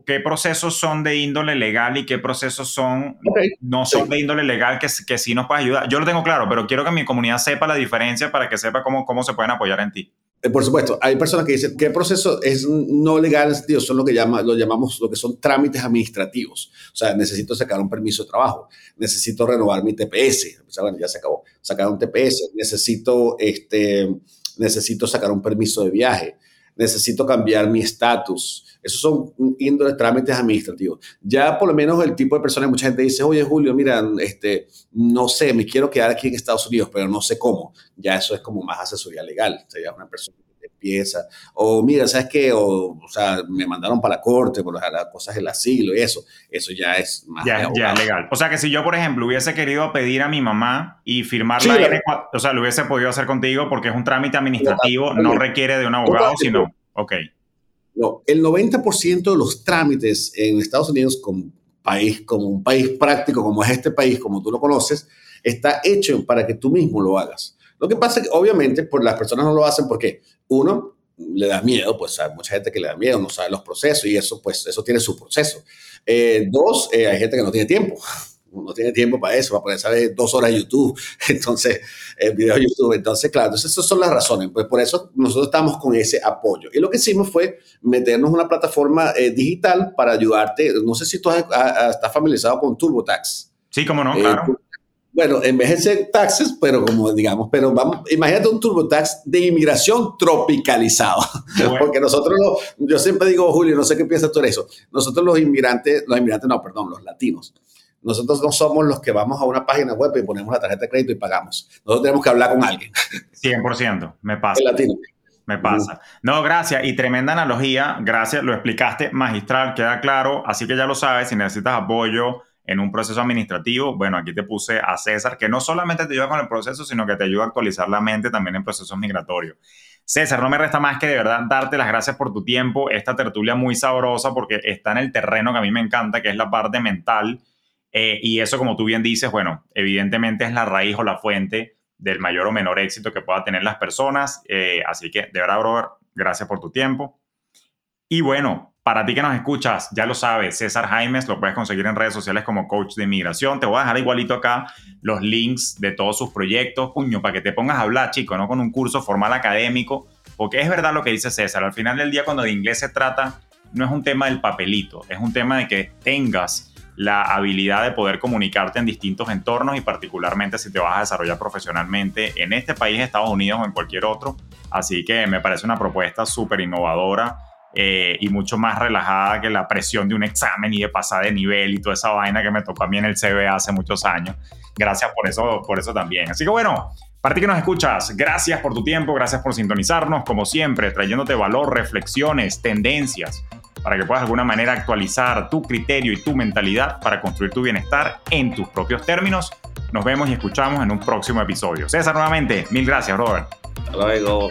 ¿qué procesos son de índole legal y qué procesos son no son de índole legal que, que sí nos puede ayudar? Yo lo tengo claro, pero quiero que mi comunidad sepa la diferencia para que sepa cómo, cómo se pueden apoyar en ti. Eh, por supuesto, hay personas que dicen qué proceso es no legal en son lo que llama, lo llamamos lo que son trámites administrativos. O sea, necesito sacar un permiso de trabajo, necesito renovar mi TPS, o sea, bueno, ya se acabó, sacar un TPS, necesito este necesito sacar un permiso de viaje, necesito cambiar mi estatus. Esos son índoles trámites administrativos. Ya por lo menos el tipo de persona, mucha gente dice, oye Julio, mira, este, no sé, me quiero quedar aquí en Estados Unidos, pero no sé cómo. Ya eso es como más asesoría legal. Sea, una persona empieza, o mira, ¿sabes qué? O, o sea, me mandaron para la corte por las cosas del asilo y eso, eso ya es más ya, ya legal. O sea, que si yo, por ejemplo, hubiese querido pedir a mi mamá y firmar la N4, o sea, lo hubiese podido hacer contigo porque es un trámite administrativo, no requiere de un abogado, sino, ok. No, el 90% de los trámites en Estados Unidos como país, como un país práctico como es este país, como tú lo conoces, está hecho para que tú mismo lo hagas. Lo que pasa es que obviamente pues, las personas no lo hacen porque, uno, le da miedo, pues hay mucha gente que le da miedo, no sabe los procesos y eso, pues eso tiene su proceso. Eh, dos, eh, hay gente que no tiene tiempo. No tiene tiempo para eso, para poder saber dos horas de YouTube, entonces, el video de YouTube. Entonces, claro, entonces esas son las razones. Pues por eso nosotros estamos con ese apoyo. Y lo que hicimos fue meternos en una plataforma eh, digital para ayudarte. No sé si tú estás familiarizado con TurboTax. Sí, cómo no, claro bueno, en vez de ser taxes, pero como digamos, pero vamos, imagínate un TurboTax de inmigración tropicalizado. Porque nosotros, yo siempre digo, Julio, no sé qué piensas tú de eso. Nosotros los inmigrantes, los inmigrantes no, perdón, los latinos. Nosotros no somos los que vamos a una página web y ponemos la tarjeta de crédito y pagamos. Nosotros tenemos que hablar con alguien. 100%, me pasa. El latino. Me pasa. No, gracias. Y tremenda analogía. Gracias, lo explicaste magistral, queda claro. Así que ya lo sabes, si necesitas apoyo en un proceso administrativo, bueno, aquí te puse a César, que no solamente te ayuda con el proceso, sino que te ayuda a actualizar la mente también en procesos migratorios. César, no me resta más que de verdad darte las gracias por tu tiempo, esta tertulia muy sabrosa porque está en el terreno que a mí me encanta, que es la parte mental. Eh, y eso, como tú bien dices, bueno, evidentemente es la raíz o la fuente del mayor o menor éxito que puedan tener las personas. Eh, así que, de verdad, brother, gracias por tu tiempo. Y bueno, para ti que nos escuchas, ya lo sabes, César Jaimes, lo puedes conseguir en redes sociales como coach de inmigración. Te voy a dejar igualito acá los links de todos sus proyectos, puño, para que te pongas a hablar, chico, no con un curso formal académico, porque es verdad lo que dice César. Al final del día, cuando de inglés se trata, no es un tema del papelito, es un tema de que tengas la habilidad de poder comunicarte en distintos entornos y particularmente si te vas a desarrollar profesionalmente en este país, Estados Unidos o en cualquier otro. Así que me parece una propuesta súper innovadora eh, y mucho más relajada que la presión de un examen y de pasar de nivel y toda esa vaina que me tocó a mí en el CBA hace muchos años. Gracias por eso, por eso también. Así que bueno, para ti que nos escuchas, gracias por tu tiempo, gracias por sintonizarnos, como siempre, trayéndote valor, reflexiones, tendencias, para que puedas de alguna manera actualizar tu criterio y tu mentalidad para construir tu bienestar en tus propios términos. Nos vemos y escuchamos en un próximo episodio. César, nuevamente, mil gracias, Robert. Hasta luego.